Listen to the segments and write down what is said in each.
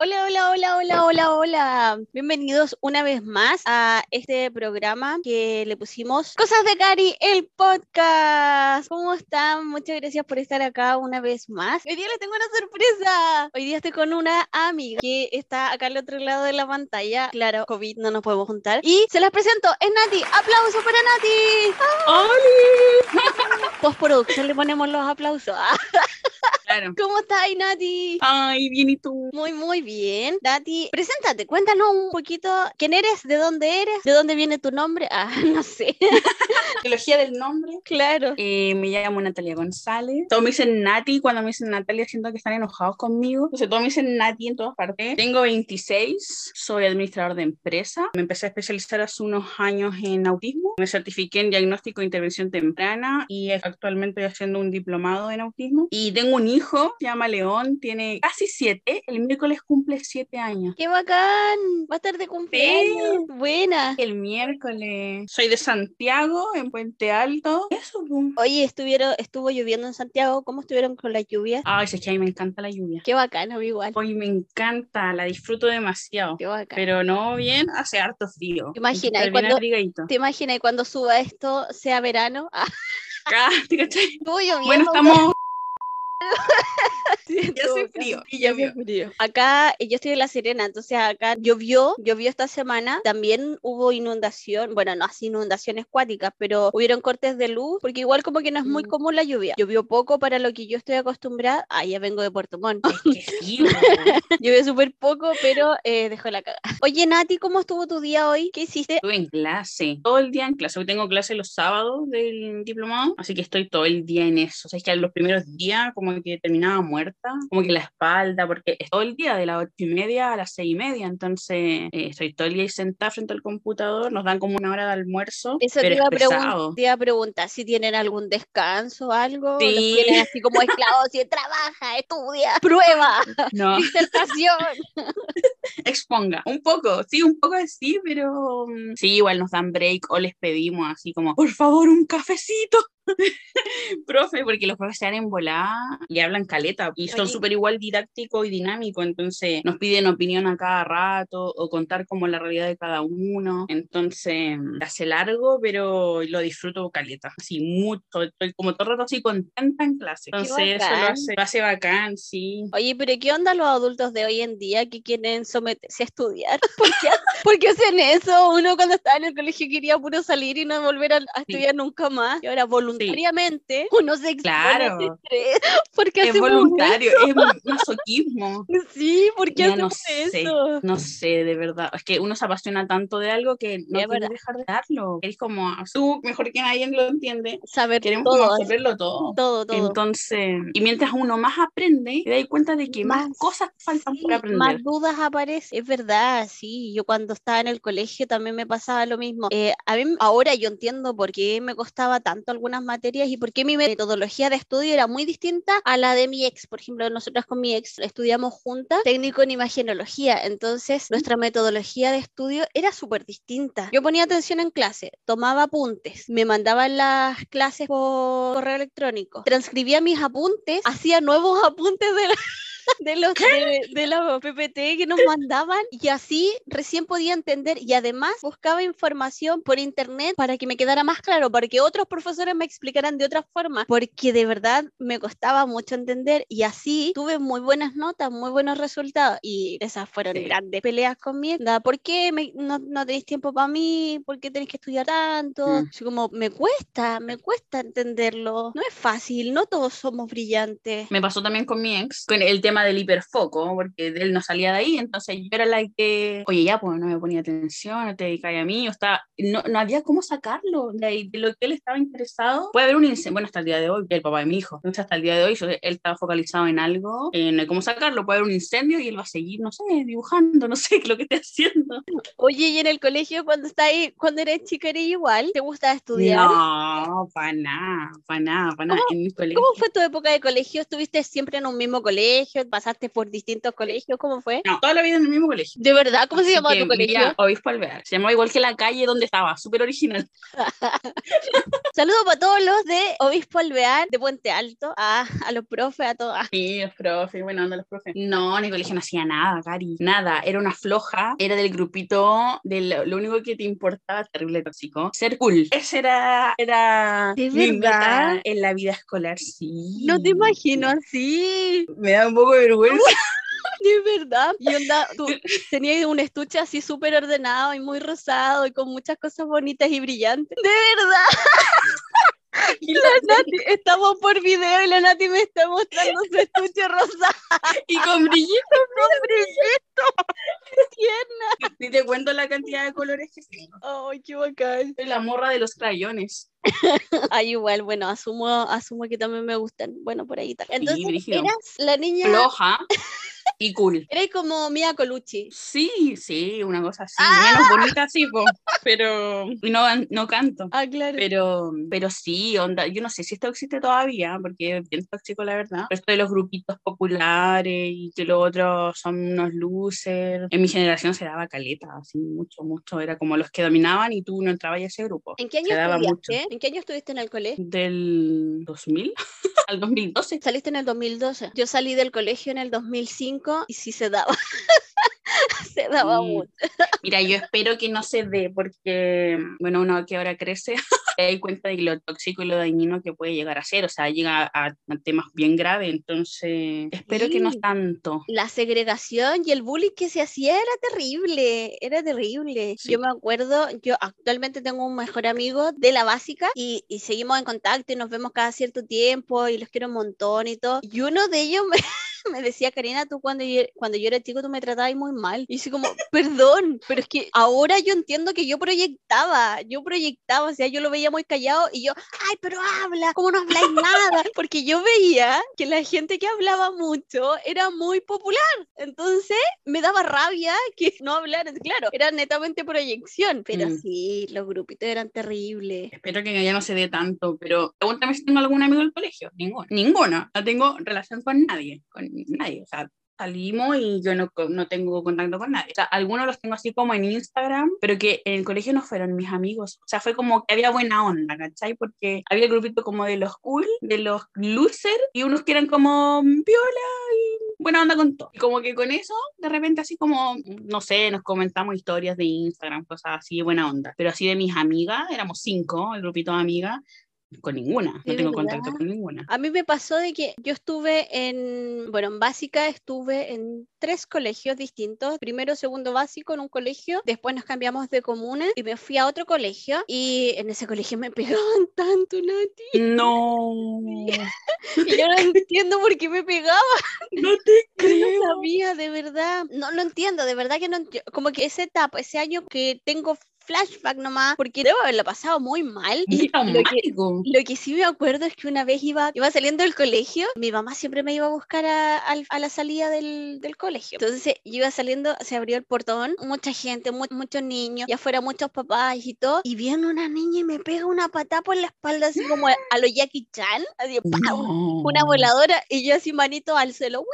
Hola, hola, hola, hola, hola, hola. Bienvenidos una vez más a este programa que le pusimos Cosas de Cari, el podcast. ¿Cómo están? Muchas gracias por estar acá una vez más. Hoy día les tengo una sorpresa. Hoy día estoy con una amiga que está acá al otro lado de la pantalla. Claro, COVID no nos podemos juntar. Y se las presento. Es Nati. ¡Aplausos para Nati! ¡Hola! Postproducción le ponemos los aplausos. Claro. ¿Cómo estás, Nati? Ay, bien, ¿y tú? Muy, muy bien. Nati, preséntate, cuéntanos un poquito quién eres, de dónde eres, de dónde viene tu nombre. Ah, no sé. Trilogía del nombre. claro. Eh, me llamo Natalia González. Todos me dicen Nati. Cuando me dicen Natalia, siento que están enojados conmigo. Entonces, todos me dicen Nati en todas partes. Tengo 26. Soy administrador de empresa. Me empecé a especializar hace unos años en autismo. Me certifiqué en diagnóstico e intervención temprana y actualmente estoy haciendo un diplomado en autismo. Y tengo un hijo, se llama León, tiene casi siete. El miércoles cumple siete años. ¡Qué bacán! Va a estar de cumpleaños. Buena. El miércoles. Soy de Santiago, en Puente Alto. Eso, pum. Oye, estuvieron, estuvo lloviendo en Santiago. ¿Cómo estuvieron con la lluvia? Ay, es que a mí me encanta la lluvia. Qué bacán, igual. Hoy me encanta, la disfruto demasiado. Qué bacán. Pero no bien, hace harto frío. ¿Te imaginas? Y cuando-. ¿Te imaginas cuando suba esto sea verano? Ah, ¿te estuvo lloviendo. Bueno, estamos. Sí, hace bacán. frío. Y frío. Acá, eh, yo estoy en La Serena, entonces acá llovió, llovió esta semana, también hubo inundación, bueno, no así inundaciones cuáticas, pero hubieron cortes de luz, porque igual como que no es muy Mm. común la lluvia. Llovió poco para lo que yo estoy acostumbrada, ah, ya vengo de Puerto Montt, Es que sí, llovió súper poco, pero eh, dejó la caga. Oye, Nati, ¿cómo estuvo tu día hoy? ¿Qué hiciste? Estuve en clase, todo el día en clase. Hoy tengo clase los sábados del diplomado, así que estoy todo el día en eso. O sea, es que los primeros días como que terminaba muerta, como que la espalda, porque es todo el día de las ocho y media a las seis y media, entonces eh, estoy todo el día sentada frente al computador, nos dan como una hora de almuerzo, Eso te pero iba, a es pesado. te iba a preguntar si tienen algún descanso o algo. ¿Los Sí. tienen así como esclavos y trabaja, estudia, prueba, No, disertación. exponga, un poco, sí, un poco así, pero mm, sí, igual nos dan break o les pedimos así como, por favor, un cafecito. Profe, porque los profes se dan en volada y hablan caleta y son súper igual didáctico y dinámico, entonces nos piden opinión a cada rato o contar como la realidad de cada uno, entonces mm, hace largo, pero lo disfruto caleta, así mucho, estoy como todo el rato así contenta en clase, entonces eso lo hace, lo hace bacán, sí. Oye, pero ¿qué onda los adultos de hoy en día que quieren someterse a estudiar? ¿Por qué, por qué hacen eso? Uno cuando estaba en el colegio quería puro salir y no volver a, a estudiar nunca más. Y ahora voluntariamente uno se expone a ese Claro. estrés. ¿Por qué Es hacemos voluntario, eso? es masoquismo. Sí, ¿por qué Ya no hacemos sé, eso? no sé, de verdad. Es que uno se apasiona tanto de algo que no verdad. dejar de darlo. Es como, tú mejor que nadie lo entiende. Saber Queremos todo, absorberlo todo. todo, todo. Entonces, y mientras uno más aprende, te das cuenta de que más, Más, cosas faltan Sí, por aprender. más dudas aparecen. Es verdad, sí. Yo cuando estaba en el colegio también me pasaba lo mismo. Eh, a mí ahora yo entiendo por qué me costaba tanto algunas materias y por qué mi metodología de estudio era muy distinta a la de mi ex. Por ejemplo, nosotras con mi ex estudiamos juntas técnico en imagenología. Entonces, nuestra metodología de estudio era súper distinta. Yo ponía atención en clase, tomaba apuntes, me mandaban las clases por correo electrónico, transcribía mis apuntes, hacía nuevos apuntes de la de los de, de la PPT que nos mandaban y así recién podía entender y además buscaba información por internet para que me quedara más claro, para que otros profesores me explicaran de otra forma, porque de verdad me costaba mucho entender y así tuve muy buenas notas, muy buenos resultados y esas fueron Sí. grandes peleas conmigo. ¿Por qué me- no, no tenéis tiempo para mí? ¿Por qué tenéis que estudiar tanto? Mm. Así como me cuesta, me cuesta entenderlo. No es fácil, no todos somos brillantes. Me pasó también con mi ex, con el tema del hiperfoco, porque él no salía de ahí, entonces yo era la que, oye, ya, pues no me ponía atención, no te dedicas a mí, o estaba, no, no había cómo sacarlo de, ahí, de lo que él estaba interesado. Puede haber un incendio, bueno, hasta el día de hoy, el papá de mi hijo, entonces hasta el día de hoy yo- él estaba focalizado en algo, no hay cómo sacarlo, puede haber un incendio y él va a seguir, no sé, dibujando, no sé lo que esté haciendo. Oye, y en el colegio cuando está ahí, cuando eres chica eres igual, ¿te gusta estudiar? No, para nada, para nada, para nada. En mi colegio. ¿Cómo fue tu época de colegio? ¿Estuviste siempre en un mismo colegio? Colegio? ¿Pasaste por distintos colegios? ¿Cómo fue? No, toda la vida en el mismo colegio. ¿De verdad? ¿Cómo se llamaba tu colegio? Obispo Alvear. Se llamaba igual que la calle donde estaba, súper original. Saludos para todos los de Obispo Alvear, de Puente Alto, a, a los profes, a todos. Sí, los profes, bueno, onda los profes. No, en el colegio no hacía nada, Cari. Nada, era una floja, era del grupito, de lo, único que te importaba, terrible tóxico, ser cool. Ese era, era ¿De verdad? en la vida escolar, sí. No te imagino así, Me da un poco de vergüenza. de verdad. Y onda, tú tenías un estuche así súper ordenado y muy rosado y con muchas cosas bonitas y brillantes. De verdad. Y, La Nati, estamos por video y la Nati me está mostrando su estuche rosado. y con brillitos, Tierna. ni te cuento la cantidad de colores que tengo. Ay, qué bacán. Soy la morra de los crayones. Ay, igual, bueno, asumo, asumo que también me gustan. Bueno, por ahí tal. Entonces, eras la niña, Floja y cool. eres como Mia Colucci. Sí, sí, una cosa así. Ah. Menos bonita, sí, po, pero no, no canto. Ah, claro. Pero, pero sí, onda, yo no sé si esto existe todavía, porque es bien tóxico, la verdad. Pero esto de los grupitos populares y que los otros son unos losers. En mi generación se daba caleta, así mucho, mucho. Era como los que dominaban y tú no entrabas a ese grupo. ¿En qué año estudiaste? ¿En qué año estuviste en el colegio? Del 2000 al 2012. Saliste en el 2012. Yo salí del colegio en el 2005 y sí se daba. se daba Sí. mucho. Mira, yo espero que no se dé porque, bueno, uno que ahora crece, se da cuenta de lo tóxico y lo dañino que puede llegar a ser, o sea, llega a, a temas bien graves, entonces espero que no Sí. tanto. La segregación y el bullying que se hacía era terrible, era terrible. Sí. Yo me acuerdo, yo actualmente tengo un mejor amigo de la básica y, y seguimos en contacto y nos vemos cada cierto tiempo y los quiero un montón y todo. Y uno de ellos me, me decía, Karina, tú cuando yo, cuando yo era chico tú me tratabas muy mal. Y así como, perdón, pero es que ahora yo entiendo que yo proyectaba, yo proyectaba, o sea, yo lo veía muy callado y yo, ay, pero habla, ¿cómo no habláis nada? Porque yo veía que la gente que hablaba mucho era muy popular. Entonces me daba rabia que no hablaran. Claro, era netamente proyección, pero Mm. sí, los grupitos eran terribles. Espero que ya no se dé tanto, pero pregúntame si tengo algún amigo del colegio. Ninguno. Ninguno. No tengo relación con nadie. Con nadie. O sea, salimos y yo no, no tengo contacto con nadie. O sea, algunos los tengo así como en Instagram, pero que en el colegio no fueron mis amigos. O sea, fue como que había buena onda, ¿cachai? Porque había el grupito como de los cool, de los loser, y unos que eran como viola y buena onda con todo. Y como que con eso, de repente así como, no sé, nos comentamos historias de Instagram, cosas así, buena onda. Pero así de mis amigas, éramos cinco, el grupito de amigas, con ninguna. No ¿De tengo verdad? contacto con ninguna. A mí me pasó de que yo estuve en, bueno, en básica estuve en tres colegios distintos. Primero, segundo básico en un colegio, después nos cambiamos de comuna y me fui a otro colegio y en ese colegio me pegaban tanto, Nati. No, Y yo no entiendo por qué me pegaban. no te creo. no sabía, de verdad. No lo entiendo, de verdad que no entiendo. Como que esa etapa, ese año que tengo flashback nomás, porque debo haberla pasado muy mal. Y lo que, traumático. lo que sí me acuerdo es que una vez iba, iba saliendo del colegio, mi mamá siempre me iba a buscar a, al- a la salida del, del colegio. Entonces yo iba saliendo, se abrió el portón, mucha gente, mu- muchos niños, y afuera muchos papás y todo, y viene una niña y me pega una patada por la espalda, así como a, a lo Jackie Chan, así, No, una voladora, y yo así manito al suelo, ¡uy!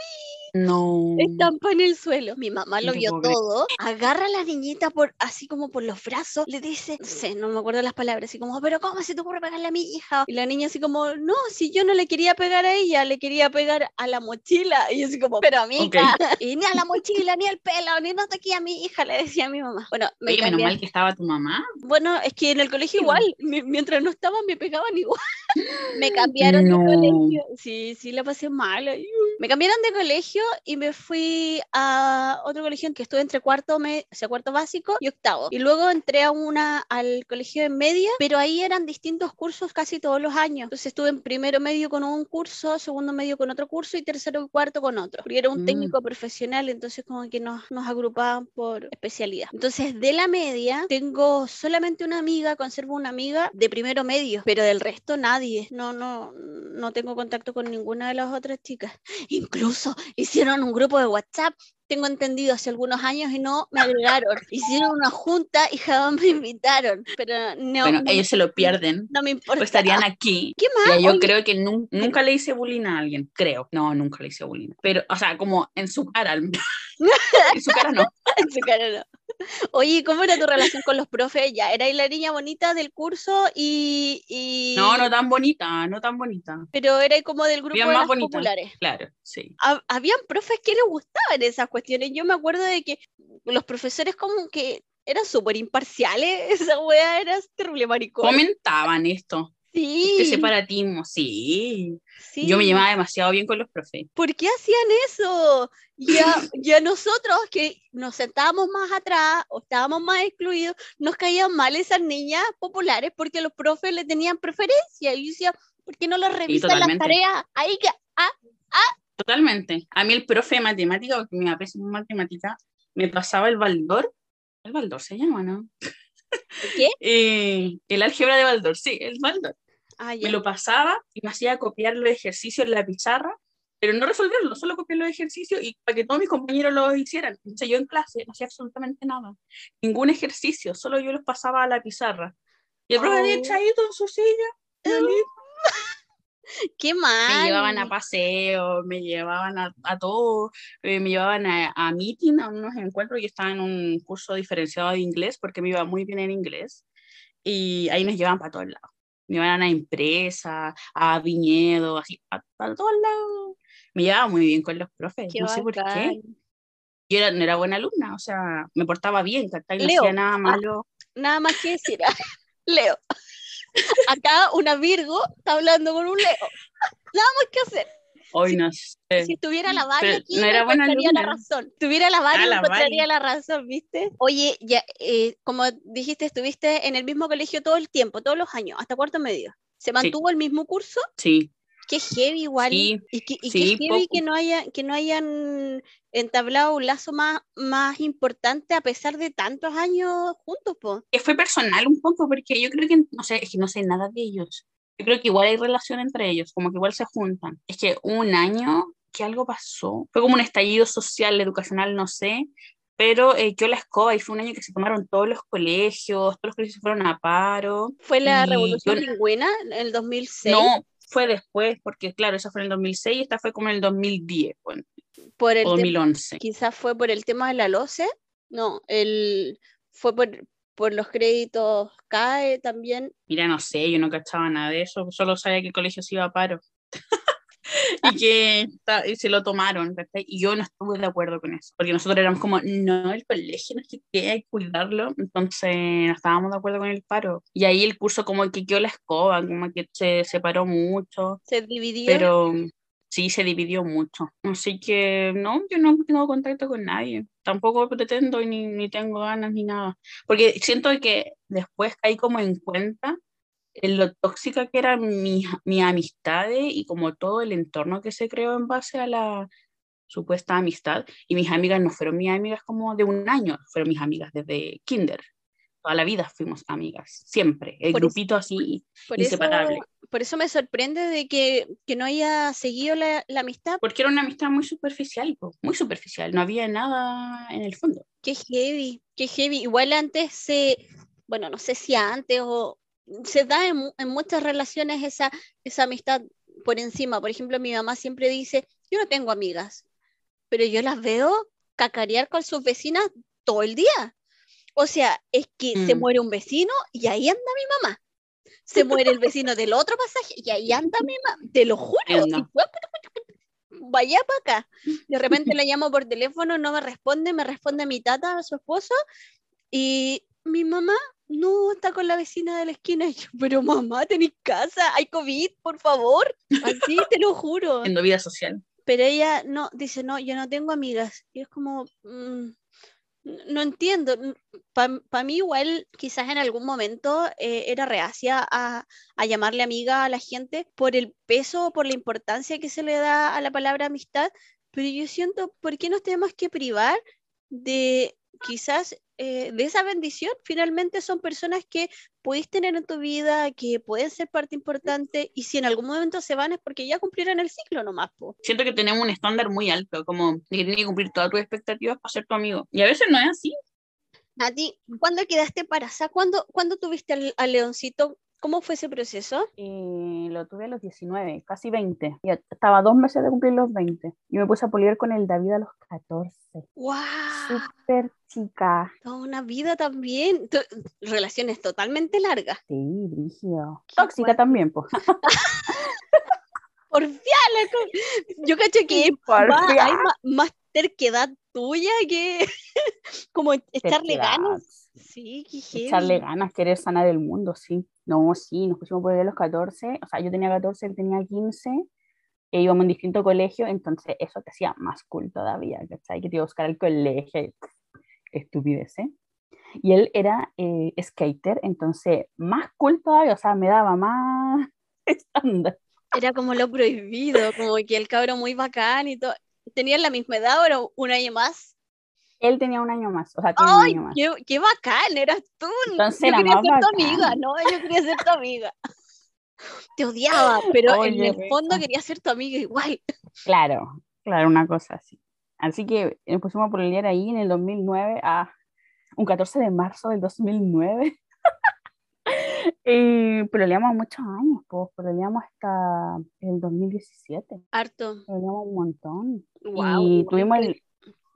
No. estampa en el suelo. Mi mamá lo vio todo, agarra a la niñita por, así como por los brazos, le dice, no sé, no me acuerdo las palabras, así como, pero ¿cómo se te ocurre pegarle a mi hija? Y la niña así como, no, si yo no le quería pegar a ella, le quería pegar a la mochila. Y yo así como, pero a mi Ok. hija, y ni a la mochila, ni al pelo, ni no toqué a mi hija, le decía a mi mamá. Bueno, me Oye, menos mal que estaba tu mamá. bueno, es que en el colegio Sí, igual, mi- mientras no estaban me pegaban igual. Me cambiaron No. de colegio. Sí, sí, la pasé mal. Me cambiaron de colegio y me fui a otro colegio en que estuve entre cuarto, me, o sea, cuarto básico y octavo. Y luego entré a una al colegio de media, pero ahí eran distintos cursos casi todos los años. Entonces estuve en primero medio con un curso, segundo medio con otro curso y tercero y cuarto con otro. Porque era un Mm. técnico profesional, entonces como que nos, nos agrupaban por especialidad. Entonces de la media tengo solamente una amiga, conservo una amiga de primero medio, pero del resto nadie. Nadie, no, no, no tengo contacto con ninguna de las otras chicas. Incluso hicieron un grupo de WhatsApp tengo entendido, hace algunos años y no me agregaron. Hicieron una junta y jamás me invitaron. Pero no, bueno, ellos se lo pierden. No me importa. Pues estarían aquí. ¿Qué más? yo creo que nunca le hice bullying a alguien, creo. No, nunca le hice bullying. Pero, o sea, como en su cara. en su cara no. en su cara no. Oye, ¿cómo era tu relación con los profes? Ya, era la niña bonita del curso y, No, no tan bonita, no tan bonita. Pero era como del grupo de las populares. Claro, sí. habían profes que les gustaban esas cuestiones. Yo me acuerdo de que los profesores como que eran súper imparciales, esa wea era terrible maricón. Comentaban esto. Sí. Este separatismo, sí. sí. Yo me llevaba demasiado bien con los profes. ¿Por qué hacían eso? Ya, ya nosotros que nos sentábamos más atrás o estábamos más excluidos, nos caían mal esas niñas populares porque los profes le tenían preferencia. Y yo decía, ¿por qué no los revisan las tareas? Ahí que, ah, ah. Totalmente. A mí el profe de matemática, porque me en matemática, me pasaba el Baldor. El Baldor se llama, ¿no? ¿Qué? Eh, el álgebra de Baldor, sí, el Baldor. Ah, me lo pasaba y me hacía copiar los ejercicios en la pizarra, pero no resolverlo, solo copiar los ejercicios y para que todos mis compañeros lo hicieran. Entonces yo en clase no hacía absolutamente nada, ningún ejercicio, ssolo yo los pasaba a la pizarra. Y el profe oh. echadito en su silla, Qué mal. Me llevaban a paseo, me llevaban a, a todo, eh, me llevaban a, a meeting, a unos encuentros. Yo estaba en un curso diferenciado de inglés porque me iba muy bien en inglés. Y ahí nos llevaban para todos lados. Me iban a empresas, a viñedos, así, para, todos lados. Me llevaba muy bien con los profes, no sé por qué. Yo era, no era buena alumna, o sea, me portaba bien, no hacía nada ah, malo. nada más que decir, Leo. Acá una Virgo está hablando con un Leo. Nada más que hacer. Hoy no sé. Si tuviera la Vale aquí, no era buena la razón. Tuviera la Vale, ah, encontraría la razón, ¿viste? Oye, ya, eh, como dijiste, estuviste en el mismo colegio todo el tiempo, todos los años, hasta cuarto medio. ¿Se mantuvo el mismo curso? Sí. Qué heavy igual. y, qué heavy que no, haya, que no hayan entablado un lazo más, más importante a pesar de tantos años juntos, po. Que fue personal un poco, porque yo creo que, no sé, es que no sé nada de ellos. Yo creo que igual hay relación entre ellos, como que igual se juntan. Es que un año que algo pasó, fue como un estallido social, educacional, no sé, pero eh, yo la escoba y fue un año que se tomaron todos los colegios, todos los colegios se fueron a paro. ¿Fue la revolución lingüina en el 2006? No, fue después, porque claro, esa fue en el 2006 y esta fue como en el 2010, bueno, por el 2011. Quizás fue por el tema de la LOCE, no, el, fue por, por los créditos CAE también. Mira, no sé, yo no cachaba nada de eso, solo sabía que el colegio se iba a paro. y que se lo tomaron, Y yo no estuve de acuerdo con eso, porque nosotros éramos como, no, el colegio no sé qué, hay que cuidarlo, entonces no estábamos de acuerdo con el paro. Y ahí el curso como que quedó la escoba, como que se separó mucho. Se dividió. Pero sí, se dividió mucho. Así que no, yo no tengo contacto con nadie. Tampoco pretendo ni, ni tengo ganas ni nada. Porque siento que después caí como en cuenta en lo tóxica que eran mis, mis amistades y como todo el entorno que se creó en base a la supuesta amistad. Y mis amigas no fueron mis amigas como de un año, fueron mis amigas desde kinder. Toda la vida fuimos amigas, siempre. El grupito así, inseparable. por eso me sorprende de que, que no haya seguido la, la, amistad. Porque era una amistad muy superficial, muy superficial. No había nada en el fondo. Qué heavy, qué heavy. Igual antes se, bueno, no sé si antes o, se da en, muchas relaciones esa, esa amistad por encima. Por ejemplo, mi mamá siempre dice, yo no tengo amigas, pero yo las veo cacarear con sus vecinas todo el día. O sea, es que se mm. muere un vecino y ahí anda mi mamá. Se muere el vecino del otro pasaje y ahí anda mi mamá. Te lo juro. Vaya para acá. De repente le llamo por teléfono, no me responde, me responde mi tata, su esposo, y mi mamá no, está con la vecina de la esquina. yo, pero mamá, tenéis casa, hay COVID, por favor. Así te lo juro. En vida social. Pero ella no, dice, no, yo no tengo amigas. Y es como, mm, no entiendo. Para mí igual, quizás en algún momento eh, era reacia a, a, llamarle amiga a la gente por el peso o por la importancia que se le da a la palabra amistad. Pero yo siento, ¿por qué nos tenemos que privar de quizás eh, de esa bendición, finalmente son personas que pudiste tener en tu vida, que pueden ser parte importante, y si en algún momento se van es porque ya cumplieron el ciclo nomás. Po. Siento que tenemos un estándar muy alto, como que tienes que cumplir todas tus expectativas para ser tu amigo. Y a veces no es así. Nati, ¿cuándo quedaste embarazada? ¿Cuándo, ¿Cuándo tuviste al, al leoncito? ¿Cómo fue ese proceso? Y lo tuve a los 19, casi 20. Y estaba dos meses de cumplir los 20. Y me puse a poliar con el David a los 14. ¡Wow! Súper chica. Toda una vida también. Relaciones totalmente largas. Sí, brígido. Tóxica también, pues. Porfiala. Yo cacho que más, hay más, más terquedad tuya que como echarle Terquedad. ganas. Sí, qué. Echarle ganas, querer sanar el mundo, sí. No, sí, nos pusimos por ahí a los 14. O sea, yo tenía 14, él tenía 15. E íbamos en distinto colegio, entonces eso te hacía más cool todavía, ¿cachai? Que te iba a buscar al colegio. Estupidez, ¿eh? Y él era eh, skater, entonces más cool todavía, o sea, me daba más estándar. Era como lo prohibido, como que el cabro muy bacán y todo. ¿Tenían la misma edad o un año más? Él tenía un año más, o sea, tiene un ¡Ay, año más. qué, qué bacán! Eras tú. Entonces yo era quería ser tu amiga, ¿no? Yo quería ser tu amiga. Te odiaba, pero en el fondo quería ser tu amiga igual. Claro, claro, una cosa así. Así que nos pusimos a pololear ahí en el 2009, a un 14 de marzo del 2009. y pololeamos muchos años, pues, pololeamos hasta el 2017. Harto. Pololeamos un montón. Wow. y tuvimos el-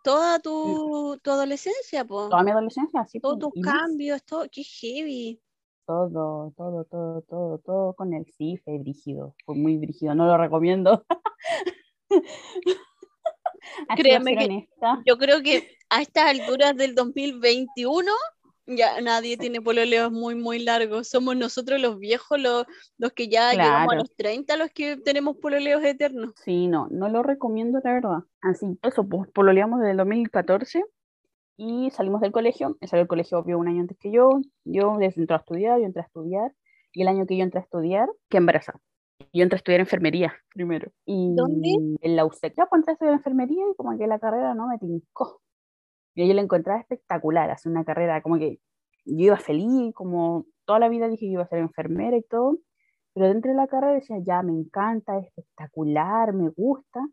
toda tu, tu adolescencia, po. toda mi adolescencia, así, Todos tus cambios, todo. Qué heavy. todo, todo, todo, todo, todo con. Sí, fue brígido, fue muy brígido, no lo recomiendo. Créeme que- honesta. Yo creo que a estas alturas del 2021 ya nadie tiene pololeos muy, muy largos. Somos nosotros los viejos, los, los que ya llegamos a Claro. los 30, los que tenemos pololeos eternos. Sí, no, no lo recomiendo, la verdad. Así, eso, pues pololeamos desde el 2014 y salimos del colegio. Él salió del colegio, obvio, un año antes que yo. Yo entró a estudiar, yo entré a estudiar. Y el año que yo entré a estudiar, que embarazada. Yo entré a estudiar enfermería primero. Y ¿Dónde? En la UCEC. Ya pues, entré a estudiar enfermería y como que la carrera no me tincó. Y yo la encontraba espectacular, hacer una carrera como que yo iba feliz, como toda la vida dije que iba a ser enfermera y todo. Pero dentro de la carrera decía, ya, me encanta, es espectacular, me gusta,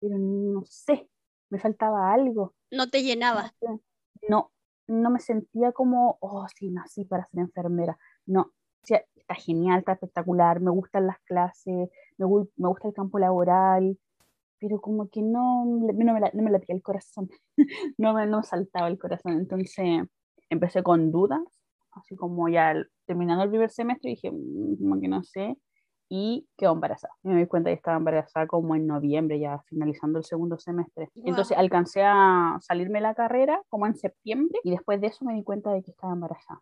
pero no sé, me faltaba algo. No te llenaba. No, no me sentía como, oh, sí, nací para ser enfermera. No, o sea, está genial, está espectacular, me gustan las clases, me gusta el campo laboral, pero como que no, no me, la- no me latía el corazón, no me no saltaba el corazón. Entonces empecé con dudas, así como ya el- terminando el primer semestre dije, "Mm, como que no sé, y quedó embarazada. Y me di cuenta que estaba embarazada como en noviembre, ya finalizando el segundo semestre. Entonces Guau. alcancé a salirme de la carrera como en septiembre y después de eso me di cuenta de que estaba embarazada.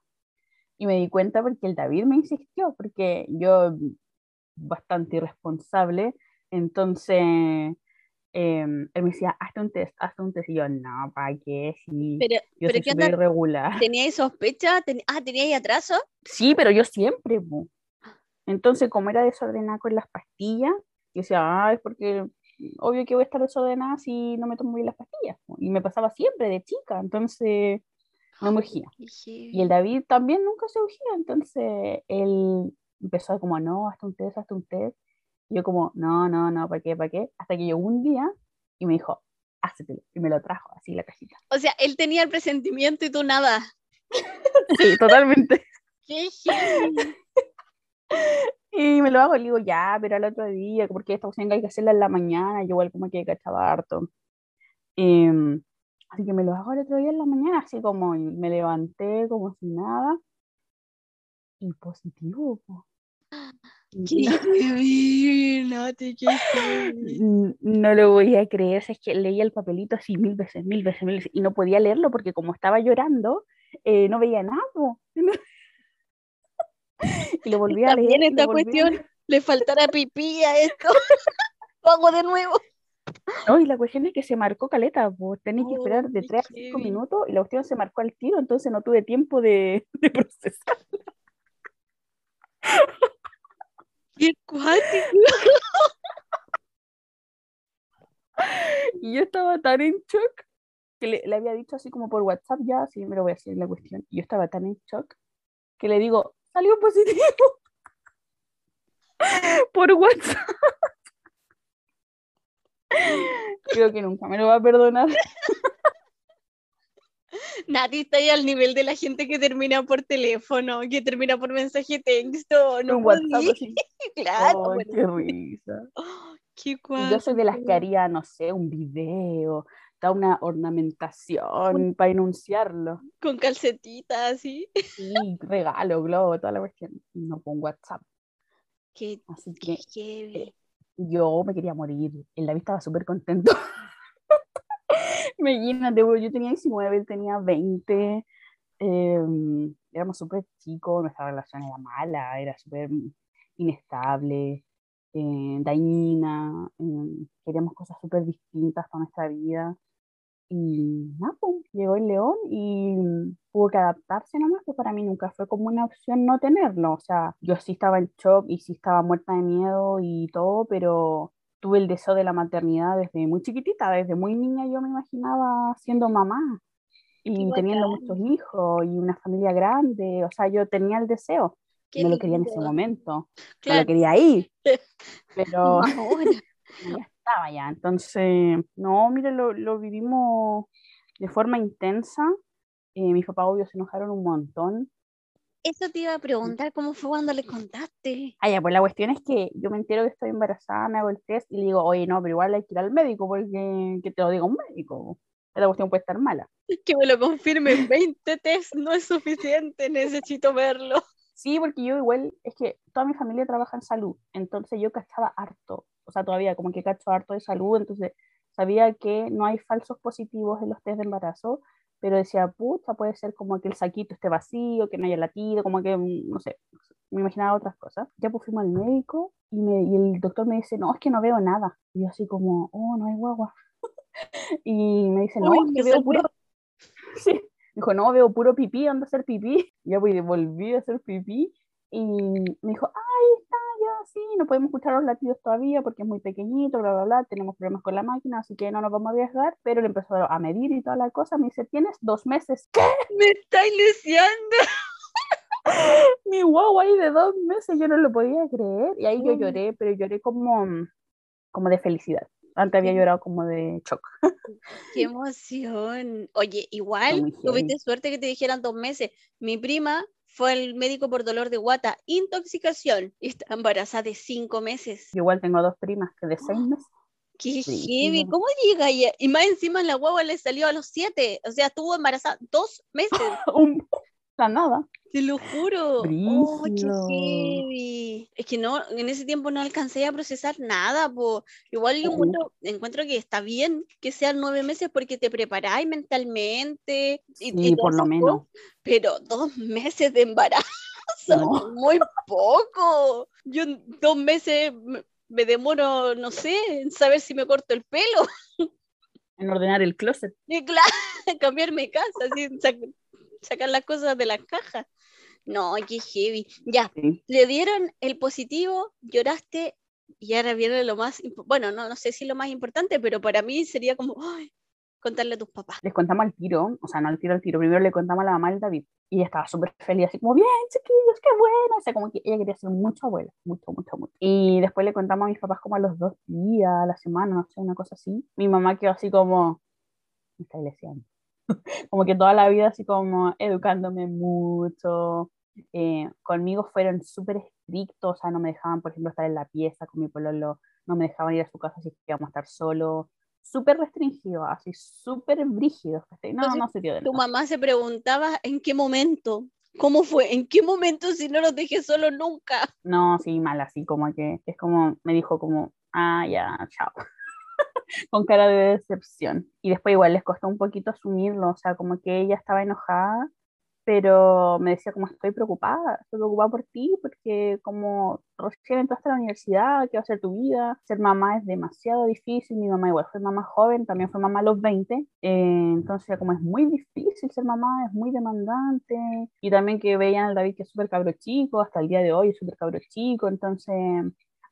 Y me di cuenta porque el David me insistió, porque yo bastante irresponsable, entonces em, él me decía, hazte un test, hazte un test, y yo, no, ¿para qué? Sí, Pero, yo pero soy ¿qué súper onda? irregular. ¿Teníais sospecha? Ten- ah, ¿teníais atraso? Sí, pero yo siempre, po. Entonces, como era desordenada con las pastillas, yo decía, ah, es porque obvio que voy a estar desordenada si no me tomo bien las pastillas. po". Y me pasaba siempre de chica, entonces no me urgía. Y el David también nunca se urgía, entonces él empezó como, no, hasta un test, hasta un test. Yo como, no, no, no, ¿para qué, para qué? Hasta que llegó un día y me dijo, hácetelo. Y me lo trajo así la cajita. O sea, él tenía el presentimiento y tú nada. Sí, totalmente. ¡Qué! Y me lo hago y le digo, ya, pero al otro día, porque esta cuestión hay que hacerla en la mañana, yo igual como que cachaba harto. Em, así que me lo hago el otro día en la mañana, así como me levanté como si nada. Y positivo, po. No lo voy a creer, es que leía el papelito así mil veces, mil veces, mil veces, y no podía leerlo porque como estaba llorando, eh, no veía nada. Y lo volví a leer. También esta a cuestión, le faltará pipí a esto. Lo hago de nuevo. No, y la cuestión es que se marcó caleta, pues tenés que esperar de Oh, 3 a qué 5 heavy. minutos y la cuestión se marcó al tiro, entonces no tuve tiempo de, de procesar. ¡Qué cuático! Y yo estaba tan en shock que le, le había dicho así como por WhatsApp ya, así me lo voy a decir la cuestión. Y yo estaba tan en shock que le digo, salió positivo por WhatsApp. Creo que nunca me lo va a perdonar. Nati está ahí al nivel de la gente que termina por teléfono, que termina por mensaje texto. No WhatsApp así. claro. Ay, bueno. qué risa. Qué. Yo soy de las que haría, no sé, un video, da una ornamentación para enunciarlo. Con calcetitas así. Sí, regalo, globo, toda la cuestión. No pongo WhatsApp. Qué, Así qué que heavy. yo me quería morir. El David estaba súper contento. Imagínate, güey, yo tenía 19, él tenía 20. em, éramos súper chicos, nuestra relación era mala, era súper inestable, eh, dañina. em, queríamos cosas súper distintas para nuestra vida. Y nada, pues, llegó el león y tuvo que adaptarse nomás, que para mí nunca fue como una opción no tenerlo. O sea, yo sí estaba en shock y sí estaba muerta de miedo y todo, pero tuve el deseo de la maternidad desde muy chiquitita, desde muy niña yo me imaginaba siendo mamá y teniendo muchos hijos y una familia grande. O sea, yo tenía el deseo, Qué no lo quería en ese momento, no Claro, lo quería ahí, pero ya estaba ya. Entonces, no, mire, lo, lo vivimos de forma intensa. Eh, mis papás, obvio, se enojaron un montón. Eso te iba a preguntar, ¿cómo fue cuando le contaste? Ah, ya, pues la cuestión es que yo me entero que estoy embarazada, me hago el test y le digo, oye, no, pero igual hay que ir al médico porque que te lo diga un médico. La cuestión puede estar mala. Que me lo confirmen, 20 test no es suficiente, necesito verlo. Sí, porque yo igual, es que toda mi familia trabaja en salud, entonces yo cachaba harto, o sea, todavía como que cacho harto de salud, entonces sabía que no hay falsos positivos en los test de embarazo, pero decía, pucha, puede ser como que el saquito esté vacío, que no haya latido, como que, mm, no sé, me imaginaba otras cosas. Ya pues fuimos al médico y, me, y el doctor me dice, no, es que no veo nada. Y yo así como, oh, no hay guagua. y me dice, no, Uy, es que veo puro... Sí. Dijo, no, veo puro pipí, ando a hacer pipí. Y ya pues volví a hacer pipí y me dijo, ahí está, sí, no podemos escuchar los latidos todavía porque es muy pequeñito, bla, bla, bla, tenemos problemas con la máquina, así que no nos vamos a arriesgar, pero le empezó a medir y toda la cosa, me dice, tienes dos meses. ¿Qué? Me estáis leseando. Mi guagua ahí de dos meses, yo no lo podía creer, y ahí yo lloré, pero lloré como, como de felicidad. Antes había llorado como de shock. Qué emoción. Oye, igual tuviste suerte que te dijeran dos meses. Mi prima fue al médico por dolor de guata, intoxicación, y está embarazada de cinco meses. Yo igual tengo dos primas que de seis meses. Qué Sí, heavy. ¿Cómo llega? Y, y más encima la guagua le salió a los siete. O sea, estuvo embarazada dos meses. Un- la nada. Te lo juro. Oh, qué Brígido. heavy. Es que no, en ese tiempo no alcancé a procesar nada, po. Igual yo encuentro, encuentro que está bien que sean nueve meses porque te preparáis mentalmente y, y Sí, por lo menos. pero dos meses de embarazo No. muy poco. Yo dos meses me, me demoro, no sé, en saber si me corto el pelo. En ordenar el closet. Y claro, cambiarme casa, así, sacar las cosas de la caja. No, qué heavy. Ya, Sí. le dieron el positivo, lloraste y ahora viene lo más, bueno, no, no sé si lo más importante, pero para mí sería como ay, contarle a tus papás. les contamos al tiro, o sea, no al tiro al tiro, primero le contamos a la mamá del David y ella estaba súper feliz, así como, bien, chiquillos, qué bueno, o sea, como que ella quería ser mucho abuela, mucho, mucho, mucho. Y después le contamos a mis papás como a los dos días, a la semana, no sé, una cosa así. Mi mamá quedó así como, me está. como que toda la vida así como educándome mucho. eh, conmigo fueron súper estrictos, o sea, no me dejaban, por ejemplo, estar en la pieza con mi pololo, no me dejaban ir a su casa si íbamos a estar solos, súper restringidos, así súper brígidos. ¿cachai? No, Entonces, no se dio de Tu nada. mamá se preguntaba en qué momento, cómo fue, en qué momento si no los dejé solos nunca. No, sí, mal, así como que es como, me dijo como, ah, ya, chao. Con cara de decepción. Y después igual les costó un poquito asumirlo, o sea, como que ella estaba enojada, pero me decía como estoy preocupada, estoy preocupada por ti, porque como recién entraste a la universidad, ¿qué va a ser tu vida? Ser mamá es demasiado difícil, mi mamá igual fue mamá joven, también fue mamá a los 20, eh, entonces como es muy difícil ser mamá, es muy demandante, y también que veían al David que es súper cabro chico, hasta el día de hoy es súper cabro chico, entonces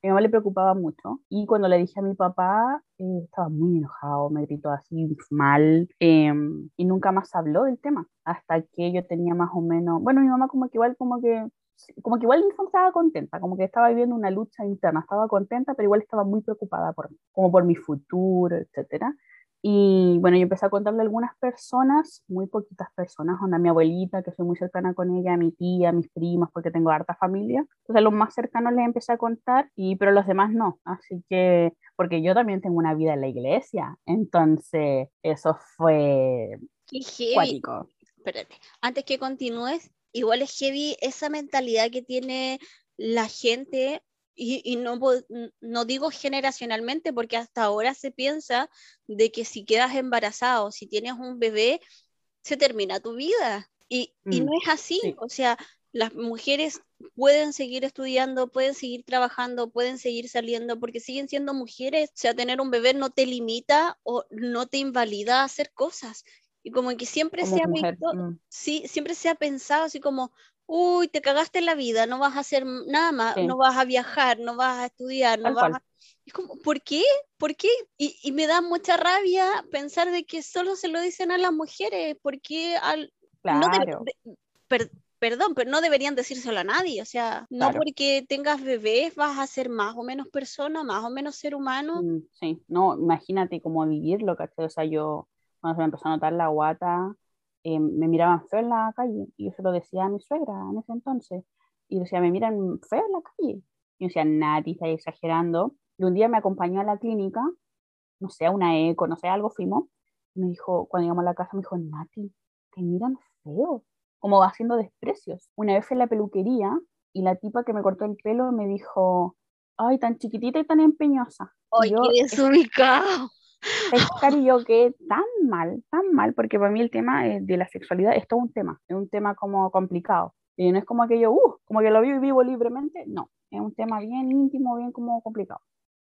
mi mamá le preocupaba mucho y cuando le dije a mi papá eh, estaba muy enojado, me gritó así mal eh, y nunca más habló del tema hasta que yo tenía más o menos, bueno, mi mamá como que igual como que como que igual estaba contenta, como que estaba viviendo una lucha interna, estaba contenta, pero igual estaba muy preocupada por como por mi futuro, etcétera. Y bueno, yo empecé a contarle a algunas personas, muy poquitas personas, a mi abuelita, que soy muy cercana con ella, a mi tía, mis primas, porque tengo harta familia. Entonces a los más cercanos les empecé a contar, y, pero los demás no. Así que, porque yo también tengo una vida en la iglesia, entonces eso fue... Qué heavy. Espérate, antes que continúes, igual es heavy esa mentalidad que tiene la gente y, no, no digo generacionalmente porque hasta ahora se piensa de que si quedas embarazado, si tienes un bebé, se termina tu vida. Y, y mm, no es así. O sea, las mujeres pueden seguir estudiando, pueden seguir trabajando, pueden seguir saliendo porque siguen siendo mujeres. O sea, tener un bebé no te limita o no te invalida a hacer cosas. Y como que siempre se ha visto, mm. sí, siempre se ha pensado así como, uy, te cagaste en la vida, no vas a hacer nada más, no vas a viajar, no vas a estudiar, no vas a... Es como, ¿por qué? ¿Por qué? Y, me da mucha rabia pensar de que solo se lo dicen a las mujeres, porque al... Claro. perdón, pero no deberían decírselo a nadie, o sea, no porque tengas bebés vas a ser más o menos persona, más o menos ser humano. Mm, sí, no, imagínate cómo vivirlo, ¿cachai? O sea, yo cuando se me empezó a notar la guata, eh, me miraban feo en la calle y yo se lo decía a mi suegra en ese entonces y decía, me miran feo en la calle. Y yo decía, Nati, está exagerando. Y un día me acompañó a la clínica, no sé, a una eco, no sé, algo fuimos. Y me dijo, cuando llegamos a la casa, me dijo, Nati, te miran feo, como haciendo desprecios. Una vez fui a la peluquería y la tipa que me cortó el pelo me dijo, ay, tan chiquitita y tan empeñosa. Ay, qué desubicado. Pescar y yo que tan mal, tan mal, porque para mí el tema de la sexualidad es todo un tema, es un tema como complicado. Y no es como aquello, uh, como que lo vivo y vivo libremente, no, es un tema bien íntimo, bien como complicado.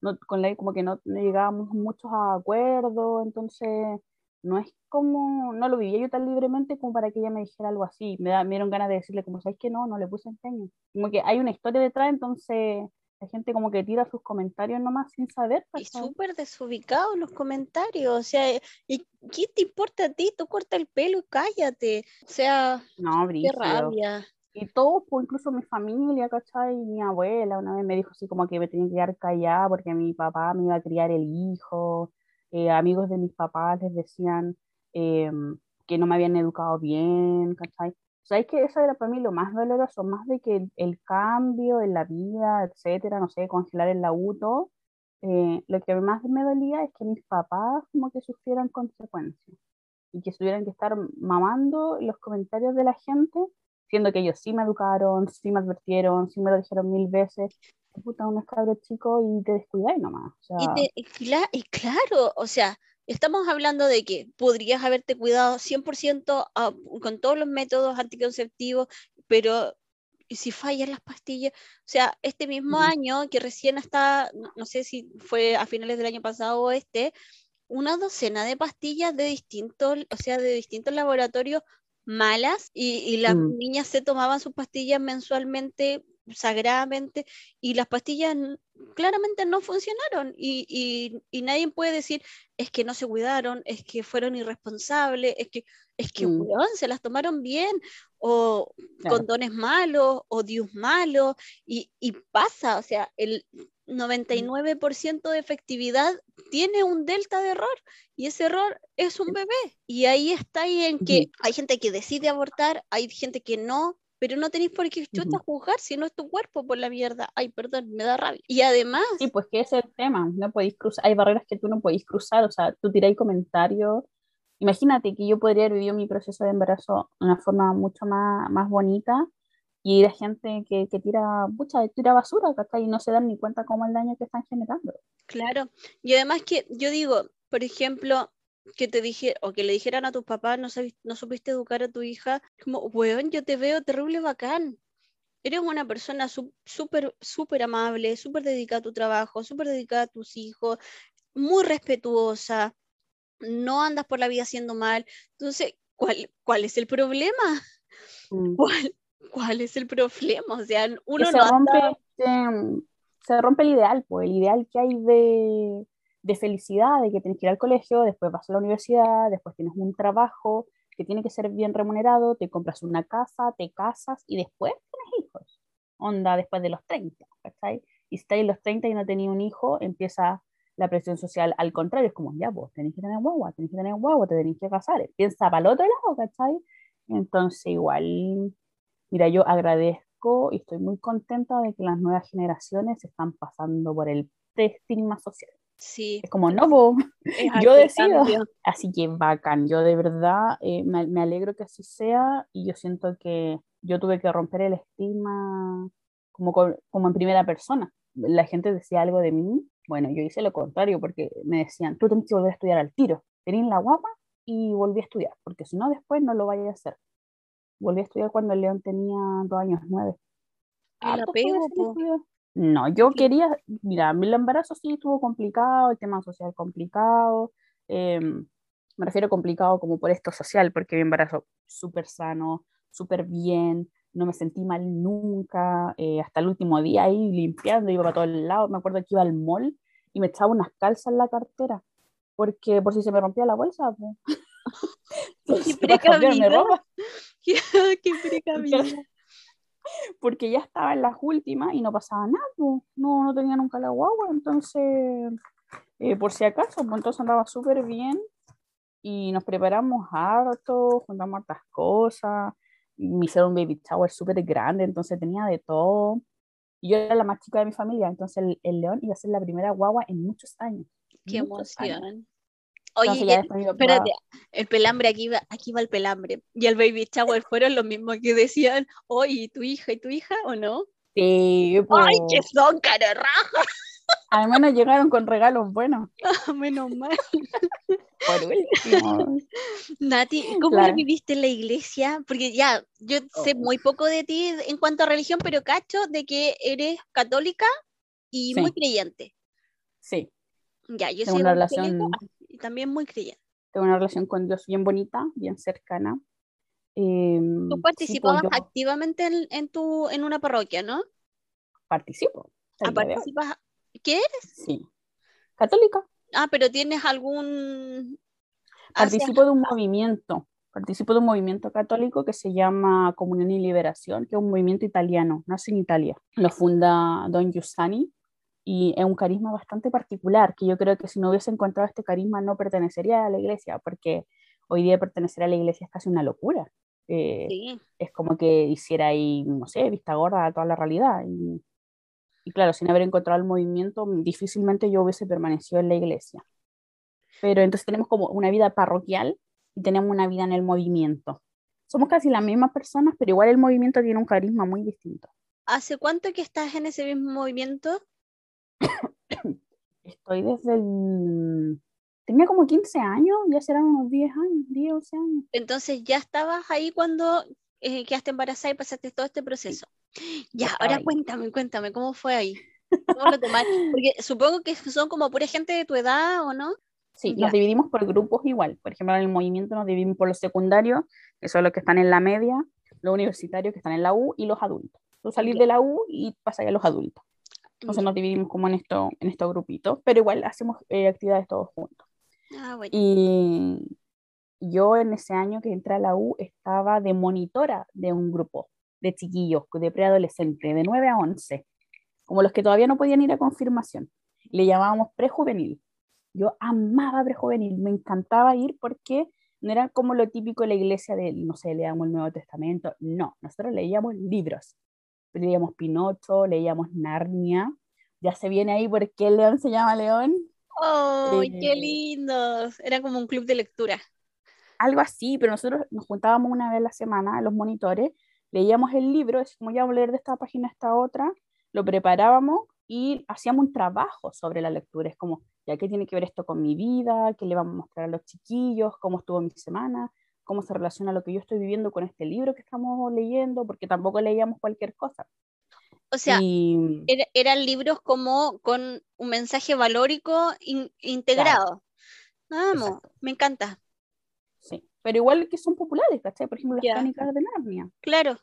No, con ley como que no, no llegábamos muchos a acuerdos, entonces no es como, no lo vivía yo tan libremente como para que ella me dijera algo así. Me, da, me dieron ganas de decirle, como sabes que no, no le puse empeño. Como que hay una historia detrás, entonces la gente como que tira sus comentarios nomás sin saber. Y súper desubicados los comentarios, o sea, ¿y qué te importa a ti? Tú corta el pelo y cállate. O sea, no, qué rabia. Y todo, pues, incluso mi familia, ¿cachai? Mi abuela una vez me dijo así como que me tenía que quedar callada porque mi papá me iba a criar el hijo. Eh, amigos de mis papás les decían em, que no me habían educado bien, ¿cachai? ¿Sabes que eso era para mí lo más doloroso? Más de que el, cambio en la vida, etcétera, no sé, congelar el auto, eh, lo que más me dolía es que mis papás como que sufrieran consecuencias y que tuvieran que estar mamando los comentarios de la gente, siendo que ellos sí me educaron, sí me advirtieron, sí me lo dijeron mil veces, puta, un escabro chico y te descuidáis nomás. y, y claro, o sea, Estamos hablando de que podrías haberte cuidado 100% ah, con todos los métodos anticonceptivos, pero si fallan las pastillas, o sea, este mismo año que recién está, no, sé si fue a finales del año pasado o este, una docena de pastillas de distintos, o sea, de distintos laboratorios malas y, las mm. niñas se tomaban sus pastillas mensualmente sagradamente y las pastillas claramente no funcionaron y, y, nadie puede decir es que no se cuidaron, es que fueron irresponsables, es que, es que mm. se las tomaron bien o con dones malos o Dios malo y, y pasa, o sea, el 99% mm. de efectividad tiene un delta de error y ese error es un bebé. Y ahí está ahí en que hay gente que decide abortar, hay gente que no, pero no tenéis por qué chuta juzgar si no es tu cuerpo por la mierda. Ay, perdón, me da rabia. Y además... Sí, pues que ese es el tema, no podéis cruzar, hay barreras que tú no podéis cruzar, o sea, tú tiráis comentarios. Imagínate que yo podría haber vivido mi proceso de embarazo de una forma mucho más, más bonita y hay gente que, que tira, mucha, tira basura, acá y no se dan ni cuenta cómo el daño que están generando. Claro, y además que yo digo, por ejemplo, que te dije, o que le dijeran a tus papás, no, no supiste educar a tu hija, como, weón, yo te veo terrible bacán. Eres una persona súper, súper amable, súper dedicada a tu trabajo, súper dedicada a tus hijos, muy respetuosa, no andas por la vida haciendo mal. Entonces, ¿cuál, cuál es el problema? Mm. ¿Cuál, ¿Cuál es el problema? O sea, uno se rompe, se, rompe el ideal, pues, el ideal que hay de de felicidad, de que tienes que ir al colegio, después vas a la universidad, después tienes un trabajo que tiene que ser bien remunerado, te compras una casa, te casas y después tienes hijos. onda después de los 30, ¿cachai? Y si estáis los 30 y no tenéis un hijo, empieza la presión social al contrario, es como, ya, vos tenéis que tener guagua, tenéis que tener guagua, te tenéis que casar, piensa para el otro lado, ¿cachai? Entonces, igual, mira, yo agradezco y estoy muy contenta de que las nuevas generaciones están pasando por el estigma social. Sí. Es como, no, yo decido. Así que bacán, yo de verdad eh, me, me, alegro que así sea y yo siento que yo tuve que romper el estigma como, como en primera persona. La gente decía algo de mí, bueno, yo hice lo contrario porque me decían, tú tienes que volver a estudiar al tiro, tenés la guapa y volví a estudiar, porque si no después no lo vaya a hacer. Volví a estudiar cuando el León tenía dos años, nueve. No, yo quería, mira, mi embarazo sí estuvo complicado, el tema social complicado, em, me refiero complicado como por esto social, porque mi embarazo súper sano, súper bien, no me sentí mal nunca, eh, hasta el último día ahí limpiando, iba para todos lados, me acuerdo que iba al mall y me echaba unas calzas en la cartera, porque por si se me rompía la bolsa, pues. qué precavida. qué, qué precavida porque ya estaba en las últimas y no pasaba nada, no, no tenía nunca la guagua, entonces, eh, por si acaso, pues entonces andaba súper bien y nos preparamos harto, juntamos hartas cosas, me hicieron un baby shower súper grande, entonces tenía de todo. Y yo era la más chica de mi familia, entonces el, el león iba a ser la primera guagua en muchos años. Qué emoción. Oye, espérate, el pelambre, aquí va, aquí va el pelambre. Y el baby shower fueron los mismos que decían, oye, ¿tu hija y tu hija o no? Sí, pues. ¡Ay, que son carerrajas! Al menos llegaron con regalos buenos. Ah, menos mal. Por último. Nati, ¿cómo lo viviste en la iglesia? Porque ya, yo sé oh. muy poco de ti en cuanto a religión, pero cacho de que eres católica y muy creyente. Sí. Ya, yo soy una relación y también muy creyente. Tengo una relación con Dios bien bonita, bien cercana. Em, ¿Tú participabas activamente en, en, tu, en una parroquia, no? Participo. Ah, participas. ¿Qué eres? Sí. Católica. Ah, pero tienes algún. Participo de un movimiento. Participo de un movimiento católico que se llama Comunión y Liberación, que es un movimiento italiano, nace en Italia. Lo funda Don Giussani, y es un carisma bastante particular, que yo creo que si no hubiese encontrado este carisma no pertenecería a la iglesia, porque hoy día pertenecer a la iglesia es casi una locura. Eh, es como que hiciera ahí, no sé, vista gorda a toda la realidad. Y, y, claro, sin haber encontrado el movimiento, difícilmente yo hubiese permanecido en la iglesia. Pero entonces tenemos como una vida parroquial y tenemos una vida en el movimiento. Somos casi las mismas personas, pero igual el movimiento tiene un carisma muy distinto. ¿Hace cuánto que estás en ese mismo movimiento? Estoy desde el... Tenía como 15 años, ya serán unos 10 años, 10, 11 años. Entonces ya estabas ahí cuando eh, quedaste embarazada y pasaste todo este proceso. Ya, ahora cuéntame, cuéntame, ¿cómo fue ahí? ¿Cómo lo tomaste? Porque supongo que son como pura gente de tu edad, ¿o no? Sí, nos dividimos por grupos igual. Por ejemplo, en el movimiento nos dividimos por los secundarios, que son los que están en la media, los universitarios que están en la U y los adultos. Tú salís de la U y pasas a los adultos. Entonces nos dividimos como en, esto, en estos grupitos, pero igual hacemos eh, actividades todos juntos. Ah, bueno. Y yo en ese año que entré a la U estaba de monitora de un grupo de chiquillos, de preadolescentes, de 9 a 11, como los que todavía no podían ir a confirmación. Le llamábamos prejuvenil. Yo amaba prejuvenil, me encantaba ir porque no era como lo típico de la iglesia de, no sé, leíamos el Nuevo Testamento. No, nosotros leíamos libros leíamos Pinocho, leíamos Narnia. Ya se viene ahí por qué el león se llama león. ¡Oh, qué lindos! Era como un club de lectura. Algo así, pero nosotros nos juntábamos una vez a la semana, los monitores, leíamos el libro, es como ya voy a leer de esta página a esta otra, lo preparábamos y hacíamos un trabajo sobre la lectura. Es como, ya qué tiene que ver esto con mi vida, qué le vamos a mostrar a los chiquillos, cómo estuvo mi semana, cómo se relaciona lo que yo estoy viviendo con este libro que estamos leyendo, porque tampoco leíamos cualquier cosa. O sea, eran libros como con un mensaje valórico integrado. Vamos, me encanta. Sí, pero igual que son populares, ¿cachai? Por ejemplo, las crónicas de Narnia. Claro,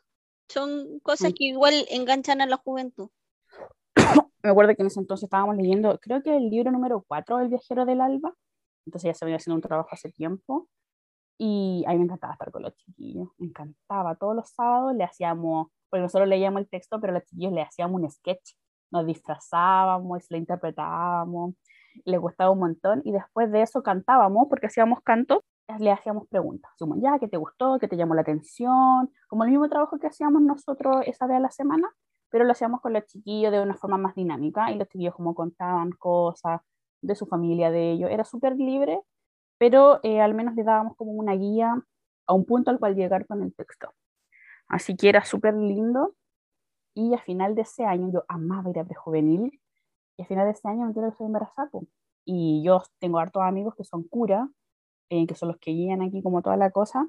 son cosas que igual enganchan a la juventud. me acuerdo que en ese entonces estábamos leyendo, creo que el libro número 4, El viajero del alba. Entonces ya se venía haciendo un trabajo hace tiempo Y a mí me encantaba estar con los chiquillos, me encantaba. Todos los sábados le hacíamos, porque nosotros leíamos el texto, pero los chiquillos le hacíamos un sketch, nos disfrazábamos y lo interpretábamos, le gustaba un montón. Y después de eso cantábamos, porque hacíamos canto, le hacíamos preguntas, como ya, ¿qué te gustó? ¿Qué te llamó la atención? Como el mismo trabajo que hacíamos nosotros esa vez a la semana, pero lo hacíamos con los chiquillos de una forma más dinámica y los chiquillos como contaban cosas de su familia, de ellos. Era súper libre pero eh, al menos le dábamos como una guía a un punto al cual llegar con el texto. Así que era súper lindo y a final de ese año yo amaba ir a prejuvenil y a final de ese año me enteré que soy embarazada. Y yo tengo hartos amigos que son curas, eh, que son los que guían aquí como toda la cosa.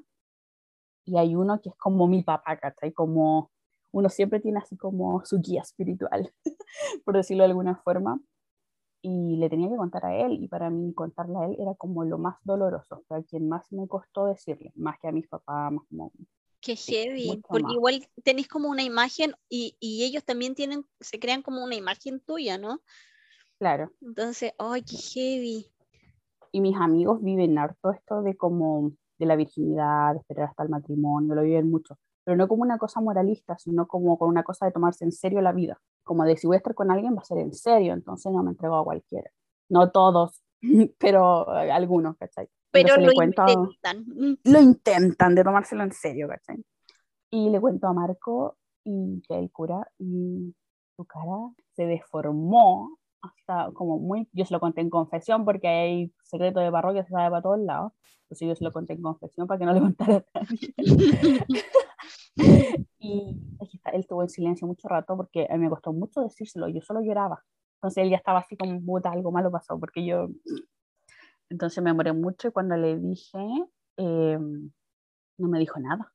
Y hay uno que es como mi papá, ¿cachai? Como uno siempre tiene así como su guía espiritual, por decirlo de alguna forma y le tenía que contar a él y para mí contarle a él era como lo más doloroso, o quien más me costó decirle, más que a mis papás, más como... Qué heavy, porque igual tenéis como una imagen y, y, ellos también tienen, se crean como una imagen tuya, ¿no? Claro. Entonces, ay, qué heavy. Y mis amigos viven harto esto de como de la virginidad, de esperar hasta el matrimonio, lo viven mucho pero no como una cosa moralista, sino como con una cosa de tomarse en serio la vida, como de si voy a estar con alguien va a ser en serio, entonces no me entrego a cualquiera. No todos, pero algunos, ¿cachai? Pero lo intentan. Lo intentan de tomárselo en serio, ¿cachai? Y le cuento a Marco y que el cura y su cara se deformó hasta como muy, yo se lo conté en confesión porque hay secreto de parroquia, se sabe para todos lados, entonces yo se lo conté en confesión para que no le contara a nadie. y él estuvo en silencio mucho rato porque a mí me costó mucho decírselo, yo solo lloraba. Entonces él ya estaba así como, puta, algo malo pasó, porque yo... Entonces me moré mucho y cuando le dije, em, no me dijo nada.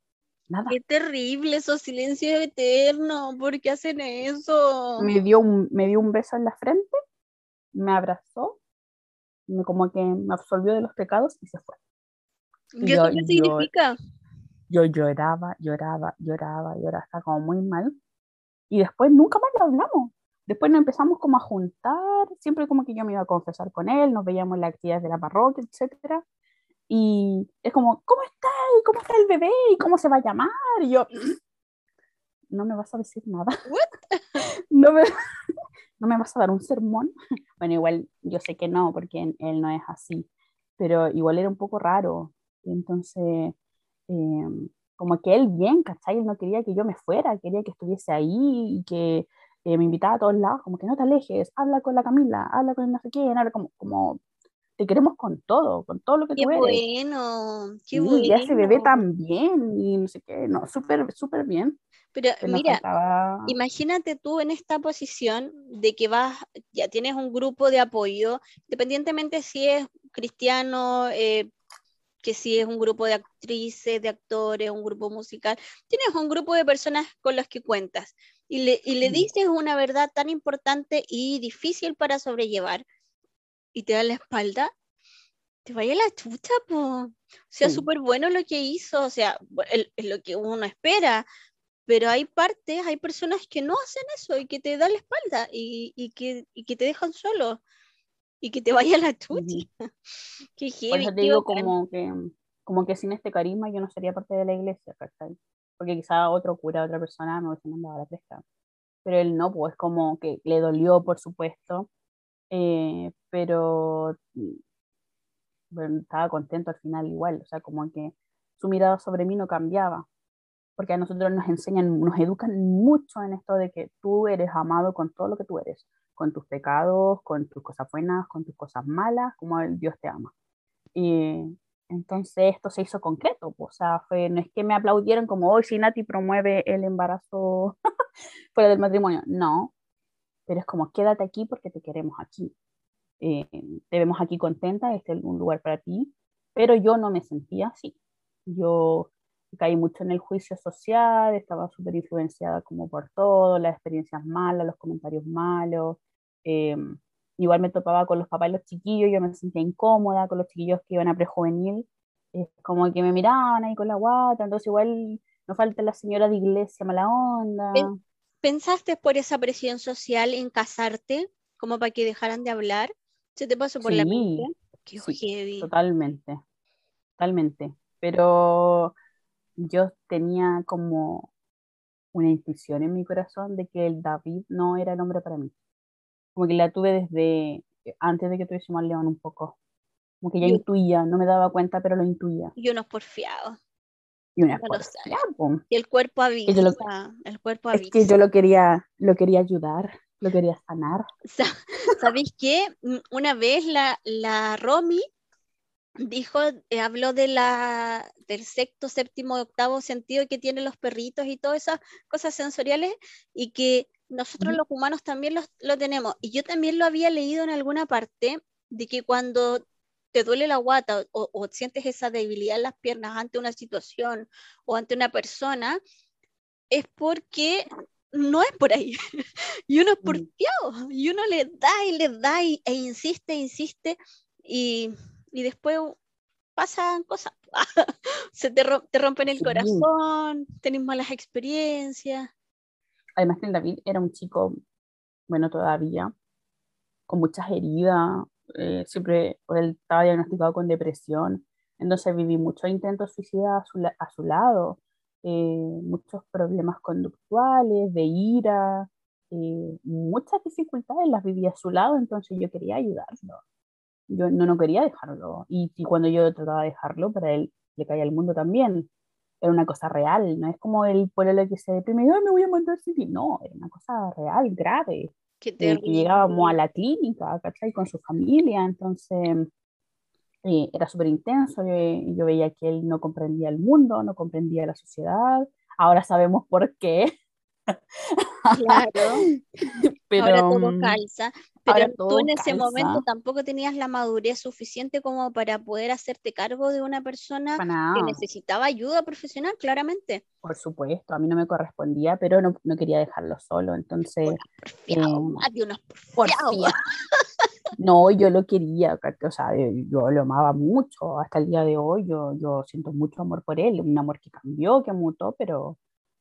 Nada. Qué terrible esos silencios eternos, ¿por qué hacen eso? Me dio un, me dio un beso en la frente, me abrazó, me, como que me absolvió de los pecados y se fue. ¿Qué, yo, ¿qué significa? yo lloraba, lloraba, lloraba, lloraba, estaba como muy mal. Y después nunca más lo hablamos. Después nos empezamos como a juntar, siempre como que yo me iba a confesar con él, nos veíamos en las actividades de la parroquia, etc. Y es como, ¿cómo está? ¿Y cómo está el bebé? ¿Y cómo se va a llamar? Y yo, no me vas a decir nada. no, me, no me vas a dar un sermón. Bueno, igual yo sé que no, porque él no es así, pero igual era un poco raro. Entonces, Em, como que él bien, ¿cachai? Él no quería que yo me fuera, quería que estuviese ahí y que eh, me invitaba a todos lados, como que no te alejes, habla con la Camila, habla con el no sé quién, habla como, como te queremos con todo, con todo lo que qué tú eres. Bueno, qué bueno, Y ese bebé también, y no sé qué, no, súper, súper bien. Pero mira, imagínate tú en esta posición de que vas, ya tienes un grupo de apoyo, independientemente si es cristiano, eh, que si es un grupo de actrices, de actores, un grupo musical, tienes un grupo de personas con las que cuentas y le, y le dices una verdad tan importante y difícil para sobrellevar y te da la espalda, te vaya la chucha, po. O sea, súper bueno lo que hizo, o sea, es lo que uno espera, pero hay partes, hay personas que no hacen eso y que te dan la espalda y, y, que, y que te dejan solo y que te vaya la chucha. Qué Por eso te digo como que, como que sin este carisma yo no sería parte de la iglesia, ¿cachai? Porque quizá otro cura, otra persona me hubiese mandado a la presta. Pero él no, pues como que le dolió, por supuesto, eh, pero bueno, estaba contento al final igual, o sea, como que su mirada sobre mí no cambiaba, porque a nosotros nos enseñan, nos educan mucho en esto de que tú eres amado con todo lo que tú eres, con tus pecados, con tus cosas buenas, con tus cosas malas, como Dios te ama. Y entonces esto se hizo concreto, o sea, fue, no es que me aplaudieron como hoy si Nati promueve el embarazo fuera del matrimonio, no, pero es como quédate aquí porque te queremos aquí. Eh, te vemos aquí contenta, este es un lugar para ti, pero yo no me sentía así. Yo caí mucho en el juicio social, estaba súper influenciada como por todo, las experiencias malas, los comentarios malos. Eh, igual me topaba con los papás y los chiquillos, yo me sentía incómoda con los chiquillos que iban a prejuvenil, es como que me miraban ahí con la guata, entonces igual no falta la señora de iglesia mala onda. ¿Pensaste por esa presión social en casarte, como para que dejaran de hablar? ¿Se te pasó por la mente? Qué sí, Totalmente, totalmente pero yo tenía como una intuición en mi corazón de que el David no era el hombre para mí. Como que la tuve desde antes de que tuviésemos al león un poco. Como que ya intuía, no me daba cuenta, pero lo intuía. Y uno es porfiado. Y una porfiado. Y el cuerpo avisa. el cuerpo avisa. Es que yo lo quería, lo quería ayudar, lo quería sanar. ¿Sabéis qué? Una vez la, la Romy dijo, eh, habló de la, del sexto, séptimo, octavo sentido que tienen los perritos y todas esas cosas sensoriales y que nosotros los humanos también lo tenemos. Y yo también lo había leído en alguna parte de que cuando te duele la guata o, sientes esa debilidad en las piernas ante una situación o ante una persona, es porque no es por ahí. y uno es mm. porfiado, y uno le da y le da e insiste, insiste, y y después pasan cosas. Se te, te, rompen el corazón, tenés malas experiencias. Además que el David era un chico, bueno, todavía, con muchas heridas, eh, siempre él estaba diagnosticado con depresión, entonces viví muchos intentos suicidas a su, lado, eh, muchos problemas conductuales, de ira, eh, muchas dificultades las viví a su lado, entonces yo quería ayudarlo yo no, no quería dejarlo. Y, cuando yo trataba de dejarlo, para él le caía el mundo también. Era una cosa real, no es como el pueblo que se deprime, me voy a mandar sin No, era una cosa real, grave. Que, eh, llegábamos a la clínica, ¿cachai? Con su familia, entonces eh, era súper intenso. Yo, yo veía que él no comprendía el mundo, no comprendía la sociedad. Ahora sabemos por qué. Claro. pero, Ahora todo mm, calza. Pero tú en ese momento tampoco tenías la madurez suficiente como para poder hacerte cargo de una persona que necesitaba ayuda profesional, claramente. Por supuesto, a mí no me correspondía, pero no, no quería dejarlo solo, entonces... Em, no, yo lo quería, o sea, yo lo amaba mucho, hasta el día de hoy yo, yo siento mucho amor por él, un amor que cambió, que mutó, pero...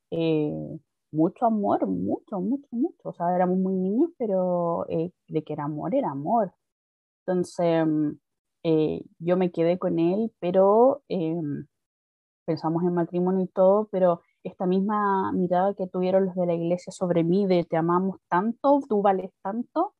Eh, mucho amor, mucho, mucho, mucho. O sea, éramos muy niños, pero eh, de que era amor, era amor. Entonces, eh, yo me quedé con él, pero eh, pensamos en matrimonio y todo, pero esta misma mirada que tuvieron los de la iglesia sobre mí, de te amamos tanto, tú vales tanto,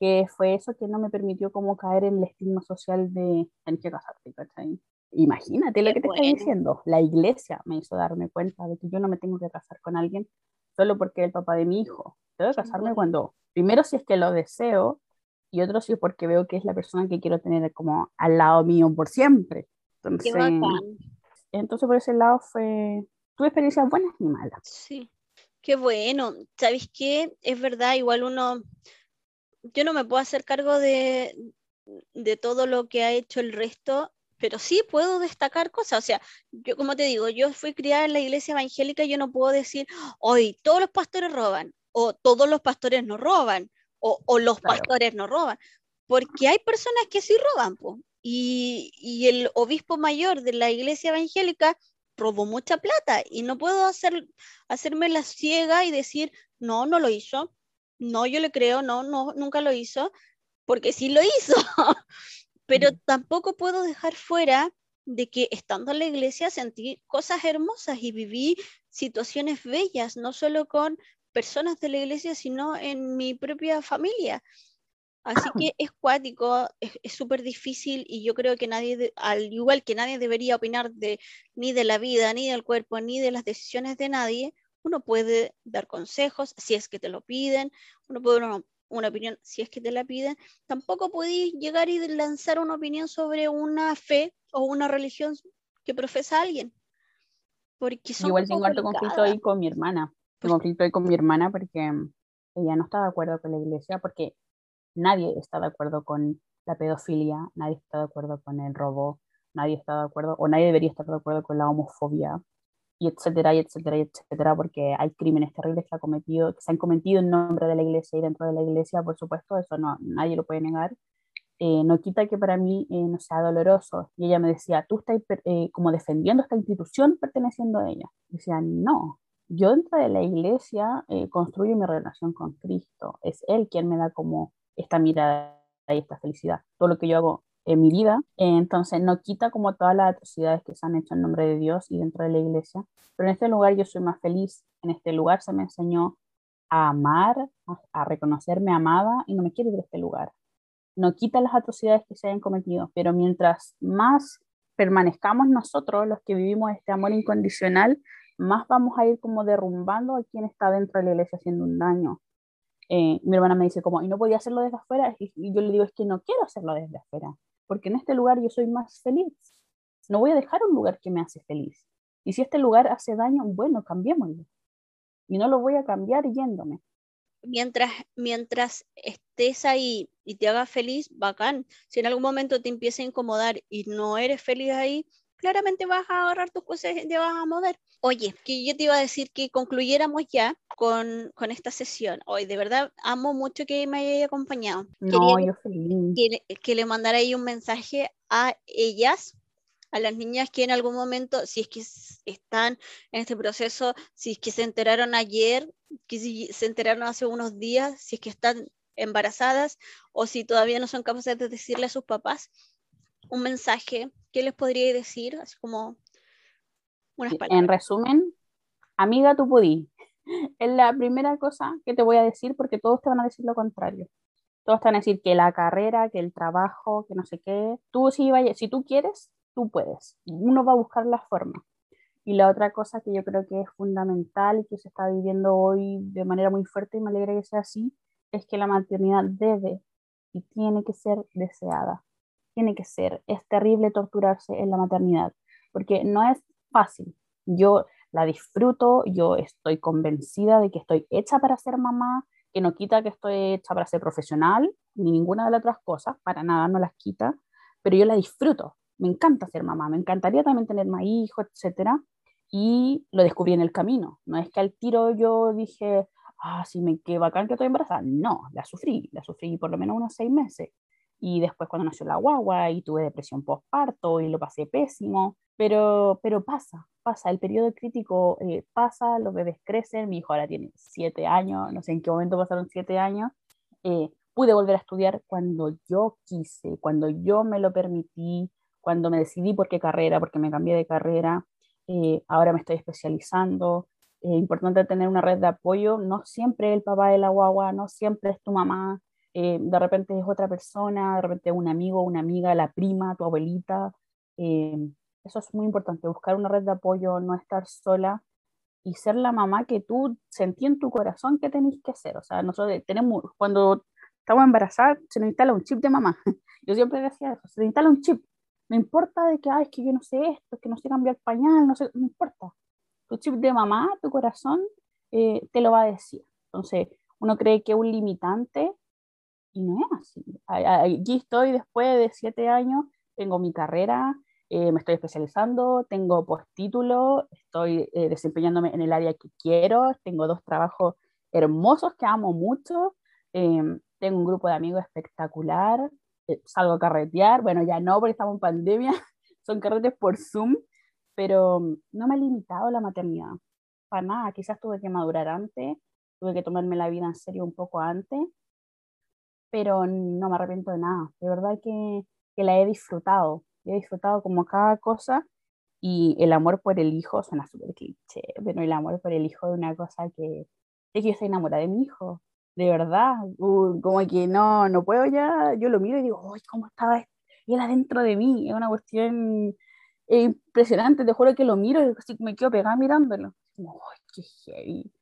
que fue eso que no me permitió como caer en el estigma social de tener que casarte, ¿cachai? Imagínate lo que te estoy diciendo. La iglesia me hizo darme cuenta de que yo no me tengo que casar con alguien solo porque es el papá de mi hijo. Tengo que casarme cuando, primero si es que lo deseo, y otro si es porque veo que es la persona que quiero tener como al lado mío por siempre. Entonces, entonces por ese lado fue, tuve experiencias buenas y malas. Sí, qué bueno. ¿Sabes qué? Es verdad, igual uno, yo no me puedo hacer cargo de, de todo lo que ha hecho el resto pero sí puedo destacar cosas. O sea, yo como te digo, yo fui criada en la iglesia evangélica yo no puedo decir, hoy todos los pastores roban, o todos los pastores no roban, o, los pastores no roban, porque hay personas que sí roban, Y, y, el obispo mayor de la iglesia evangélica robó mucha plata y no puedo hacer, hacerme la ciega y decir, no, no lo hizo, no, yo le creo, no, no, nunca lo hizo, porque sí lo hizo. pero tampoco puedo dejar fuera de que estando en la iglesia sentí cosas hermosas y viví situaciones bellas, no solo con personas de la iglesia, sino en mi propia familia. Así que es cuático, es súper difícil y yo creo que nadie, al igual que nadie debería opinar de, ni de la vida, ni del cuerpo, ni de las decisiones de nadie, uno puede dar consejos si es que te lo piden, uno puede una opinión, si es que te la piden, tampoco podéis llegar y lanzar una opinión sobre una fe o una religión que profesa alguien. Porque son Igual tengo harto conflicto ahí con mi hermana. Conflicto ahí con mi hermana porque ella no está de acuerdo con la iglesia, porque nadie está de acuerdo con la pedofilia, nadie está de acuerdo con el robo, nadie está de acuerdo, o nadie debería estar de acuerdo con la homofobia y etcétera, y etcétera, etcétera, porque hay crímenes terribles que, ha cometido, que se han cometido en nombre de la iglesia y dentro de la iglesia, por supuesto, eso no, nadie lo puede negar. Eh, no quita que para mí eh, no sea doloroso. Y ella me decía, tú estás eh, como defendiendo esta institución perteneciendo a ella. Decía, no, yo dentro de la iglesia construyo mi relación con Cristo. Es Él quien me da como esta mirada y esta felicidad. Todo lo que yo hago mi vida. Entonces no quita como todas las atrocidades que se han hecho en nombre de Dios y dentro de la iglesia, pero en este lugar yo soy más feliz. En este lugar se me enseñó a amar, a, reconocerme amada y no me quiero ir de este lugar. No quita las atrocidades que se hayan cometido, pero mientras más permanezcamos nosotros, los que vivimos este amor incondicional, más vamos a ir como derrumbando a quien está dentro de la iglesia haciendo un daño. Eh, mi hermana me dice como, ¿y no podía hacerlo desde afuera? Y yo le digo, es que no quiero hacerlo desde afuera porque en este lugar yo soy más feliz. No voy a dejar un lugar que me hace feliz. Y si este lugar hace daño, bueno, cambiémoslo. Y no lo voy a cambiar yéndome. Mientras, mientras estés ahí y te haga feliz, bacán. Si en algún momento te empieza a incomodar y no eres feliz ahí, claramente vas a agarrar tus cosas y te vas a mover. Oye, que yo te iba a decir que concluyéramos ya con, con esta sesión. Hoy, de verdad, amo mucho que me haya acompañado. No, yo feliz. Que, que le mandara ahí un mensaje a ellas, a las niñas que en algún momento, si es que están en este proceso, si es que se enteraron ayer, que si se enteraron hace unos días, si es que están embarazadas o si todavía no son capaces de decirle a sus papás, un mensaje, ¿qué les podría decir? Así como unas. En resumen, amiga, tú pudí. Es la primera cosa que te voy a decir porque todos te van a decir lo contrario. Todos te van a decir que la carrera, que el trabajo, que no sé qué. Tú si, vaya, si tú quieres, tú puedes. Uno va a buscar la forma. Y la otra cosa que yo creo que es fundamental y que se está viviendo hoy de manera muy fuerte y me alegra que sea así, es que la maternidad debe y tiene que ser deseada tiene que ser. Es terrible torturarse en la maternidad, porque no es fácil. Yo la disfruto, yo estoy convencida de que estoy hecha para ser mamá, que no quita que estoy hecha para ser profesional, ni ninguna de las otras cosas, para nada no las quita, pero yo la disfruto. Me encanta ser mamá, me encantaría también tener más hijos, etcétera, y lo descubrí en el camino. No es que al tiro yo dije, ah, sí, me qué bacán que estoy embarazada. No, la sufrí, la sufrí por lo menos unos seis meses y después cuando nació la guagua y tuve depresión postparto y lo pasé pésimo, pero, pero pasa, pasa, el periodo crítico eh, pasa, los bebés crecen, mi hijo ahora tiene siete años, no sé en qué momento pasaron siete años, eh, pude volver a estudiar cuando yo quise, cuando yo me lo permití, cuando me decidí por qué carrera, porque me cambié de carrera, eh, ahora me estoy especializando. Es importante tener una red de apoyo, no siempre el papá de la guagua, no siempre es tu mamá, eh, de repente es otra persona, de repente un amigo, una amiga, la prima, tu abuelita. Eh, eso es muy importante, buscar una red de apoyo, no estar sola y ser la mamá que tú sentí en tu corazón que tenéis que ser. O sea, nosotros tenemos, cuando estamos embarazadas, se nos instala un chip de mamá. Yo siempre decía eso, se nos instala un chip. No importa de que, ay, es que yo no sé esto, que no sé cambiar pañal, no sé, no importa. Tu chip de mamá, tu corazón, eh, te lo va a decir. Entonces, uno cree que un limitante y no es así. Aquí estoy después de siete años, tengo mi carrera, eh, me estoy especializando, tengo postítulo, estoy eh, desempeñándome en el área que quiero, tengo dos trabajos hermosos que amo mucho, em, tengo un grupo de amigos espectacular, eh, salgo a carretear, bueno, ya no porque estamos en pandemia, son carretes por Zoom, pero mm, no me ha limitado la maternidad, para nada, quizás tuve que madurar antes, tuve que tomarme la vida en serio un poco antes, pero no me arrepiento de nada. De verdad que, que la he disfrutado. He disfrutado como cada cosa y el amor por el hijo suena súper cliché, pero el amor por el hijo es una cosa que es que yo estoy enamorada de mi hijo, de verdad, uh, como que no, no puedo ya, yo lo miro y digo, ¡ay, cómo estaba él adentro de mí! Es una cuestión impresionante, te juro que lo miro y me quedo pegada mirándolo. ¡ay, qué heavy!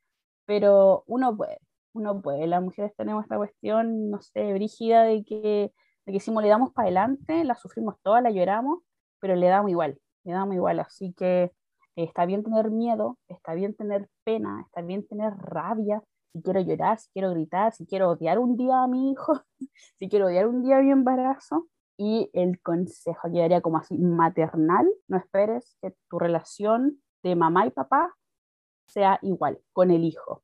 Pero uno puede, uno puede, las mujeres tenemos esta cuestión, no sé, brígida de que, de que si le damos para adelante, la sufrimos toda, la lloramos, pero le damos igual, le damos igual, así que eh, está bien tener miedo, está bien tener pena, está bien tener rabia, si quiero llorar, si quiero gritar, si quiero odiar un día a mi hijo, si quiero odiar un día a mi embarazo. Y el consejo que daría como así maternal, no esperes que tu relación de mamá y papá sea igual con el hijo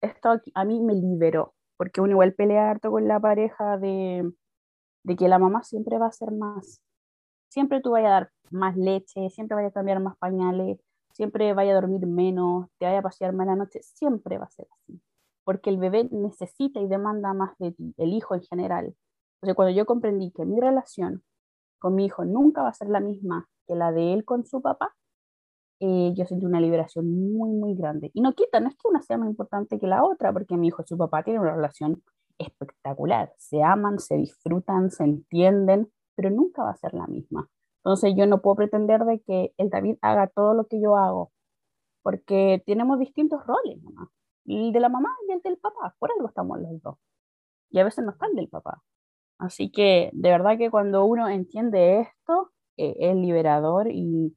esto a mí me liberó, porque uno igual pelea harto con la pareja de, de que la mamá siempre va a ser más. Siempre tú vayas a dar más leche, siempre vayas a cambiar más pañales, siempre vaya a dormir menos, te vaya a pasear más la noche, siempre va a ser así. Porque el bebé necesita y demanda más de ti, el hijo en general. Entonces, cuando yo comprendí que mi relación con mi hijo nunca va a ser la misma que la de él con su papá, eh, yo sentí una liberación muy, muy grande. Y no quita, no es que una sea más importante que la otra, porque mi hijo y su papá tienen una relación espectacular. Se aman, se disfrutan, se entienden, pero nunca va a ser la misma. Entonces yo no puedo pretender de que el David haga todo lo que yo hago, porque tenemos distintos roles, mamá. El de la mamá y el del papá, por algo estamos los dos. Y a veces no está el del papá. Así que de verdad que cuando uno entiende esto, eh, es liberador y,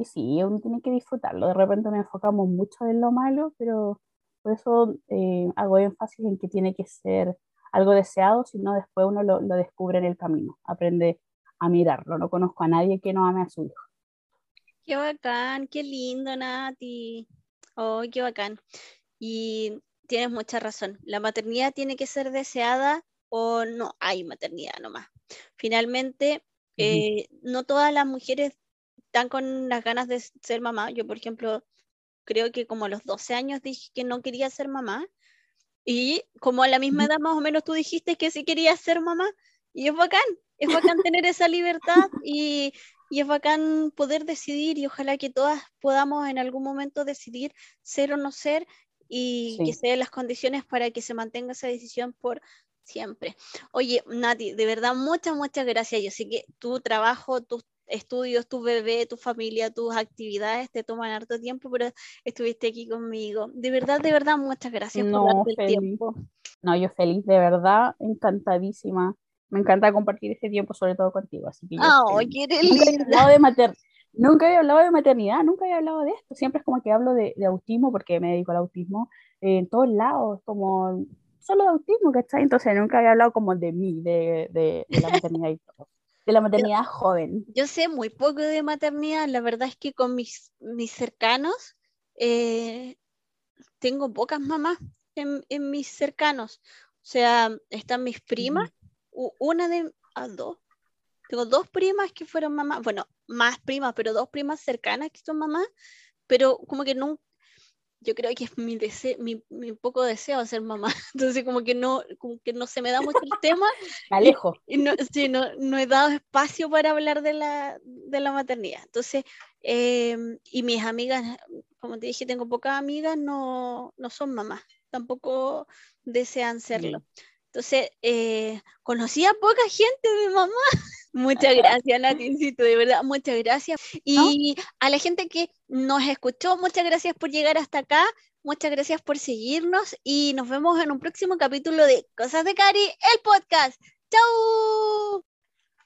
y sí, uno tiene que disfrutarlo. De repente nos enfocamos mucho en lo malo, pero por eso eh, hago énfasis en que tiene que ser algo deseado, si no después uno lo, lo, descubre en el camino, aprende a mirarlo. No conozco a nadie que no ame a su hijo. Qué bacán, qué lindo, Nati. Oh, qué bacán. Y tienes mucha razón. La maternidad tiene que ser deseada o no hay maternidad nomás. Finalmente, eh, no todas las mujeres están con las ganas de ser mamá. Yo, por ejemplo, creo que como a los 12 años dije que no quería ser mamá. Y como a la misma edad más o menos tú dijiste que sí querías ser mamá. Y es bacán, es bacán tener esa libertad y, y, es bacán poder decidir y ojalá que todas podamos en algún momento decidir ser o no ser y sí. que se den las condiciones para que se mantenga esa decisión por siempre. Oye, Nati, de verdad, muchas, muchas gracias. Yo sé que tu trabajo, tus estudios, tu bebé, tu familia, tus actividades te toman harto tiempo, pero estuviste aquí conmigo. De verdad, de verdad, muchas gracias no, por darte el tiempo. No, yo feliz, de verdad, encantadísima. Me encanta compartir este tiempo, sobre todo contigo. Así que oh, hablado de mater... nunca había hablado de maternidad, nunca había hablado de esto. Siempre es como que hablo de, de autismo, porque me dedico al autismo eh, en todos lados, como solo de autismo, ¿cachai? Entonces nunca había hablado como de mí, de, de, de la maternidad y todo de la maternidad yo, joven. Yo sé muy poco de maternidad, la verdad es que con mis, mis cercanos eh, tengo pocas mamás en, en, mis cercanos. O sea, están mis primas, mm. una de, ah, dos, tengo dos primas que fueron mamás, bueno, más primas, pero dos primas cercanas que son mamás, pero como que nunca, yo creo que es mi, deseo, mi, mi, poco deseo ser mamá. Entonces, como que no, como que no se me da mucho el tema. Me alejo. Y, y no, sí, no, no, he dado espacio para hablar de la, de la maternidad. Entonces, eh, y mis amigas, como te dije, tengo pocas amigas, no, no son mamás. Tampoco desean serlo. Entonces, eh, conocí a poca gente de mamá. Muchas gracias, Natincito, de verdad, muchas gracias. Y ¿No? a la gente que nos escuchó, muchas gracias por llegar hasta acá, muchas gracias por seguirnos y nos vemos en un próximo capítulo de Cosas de Cari, el podcast. ¡Chao!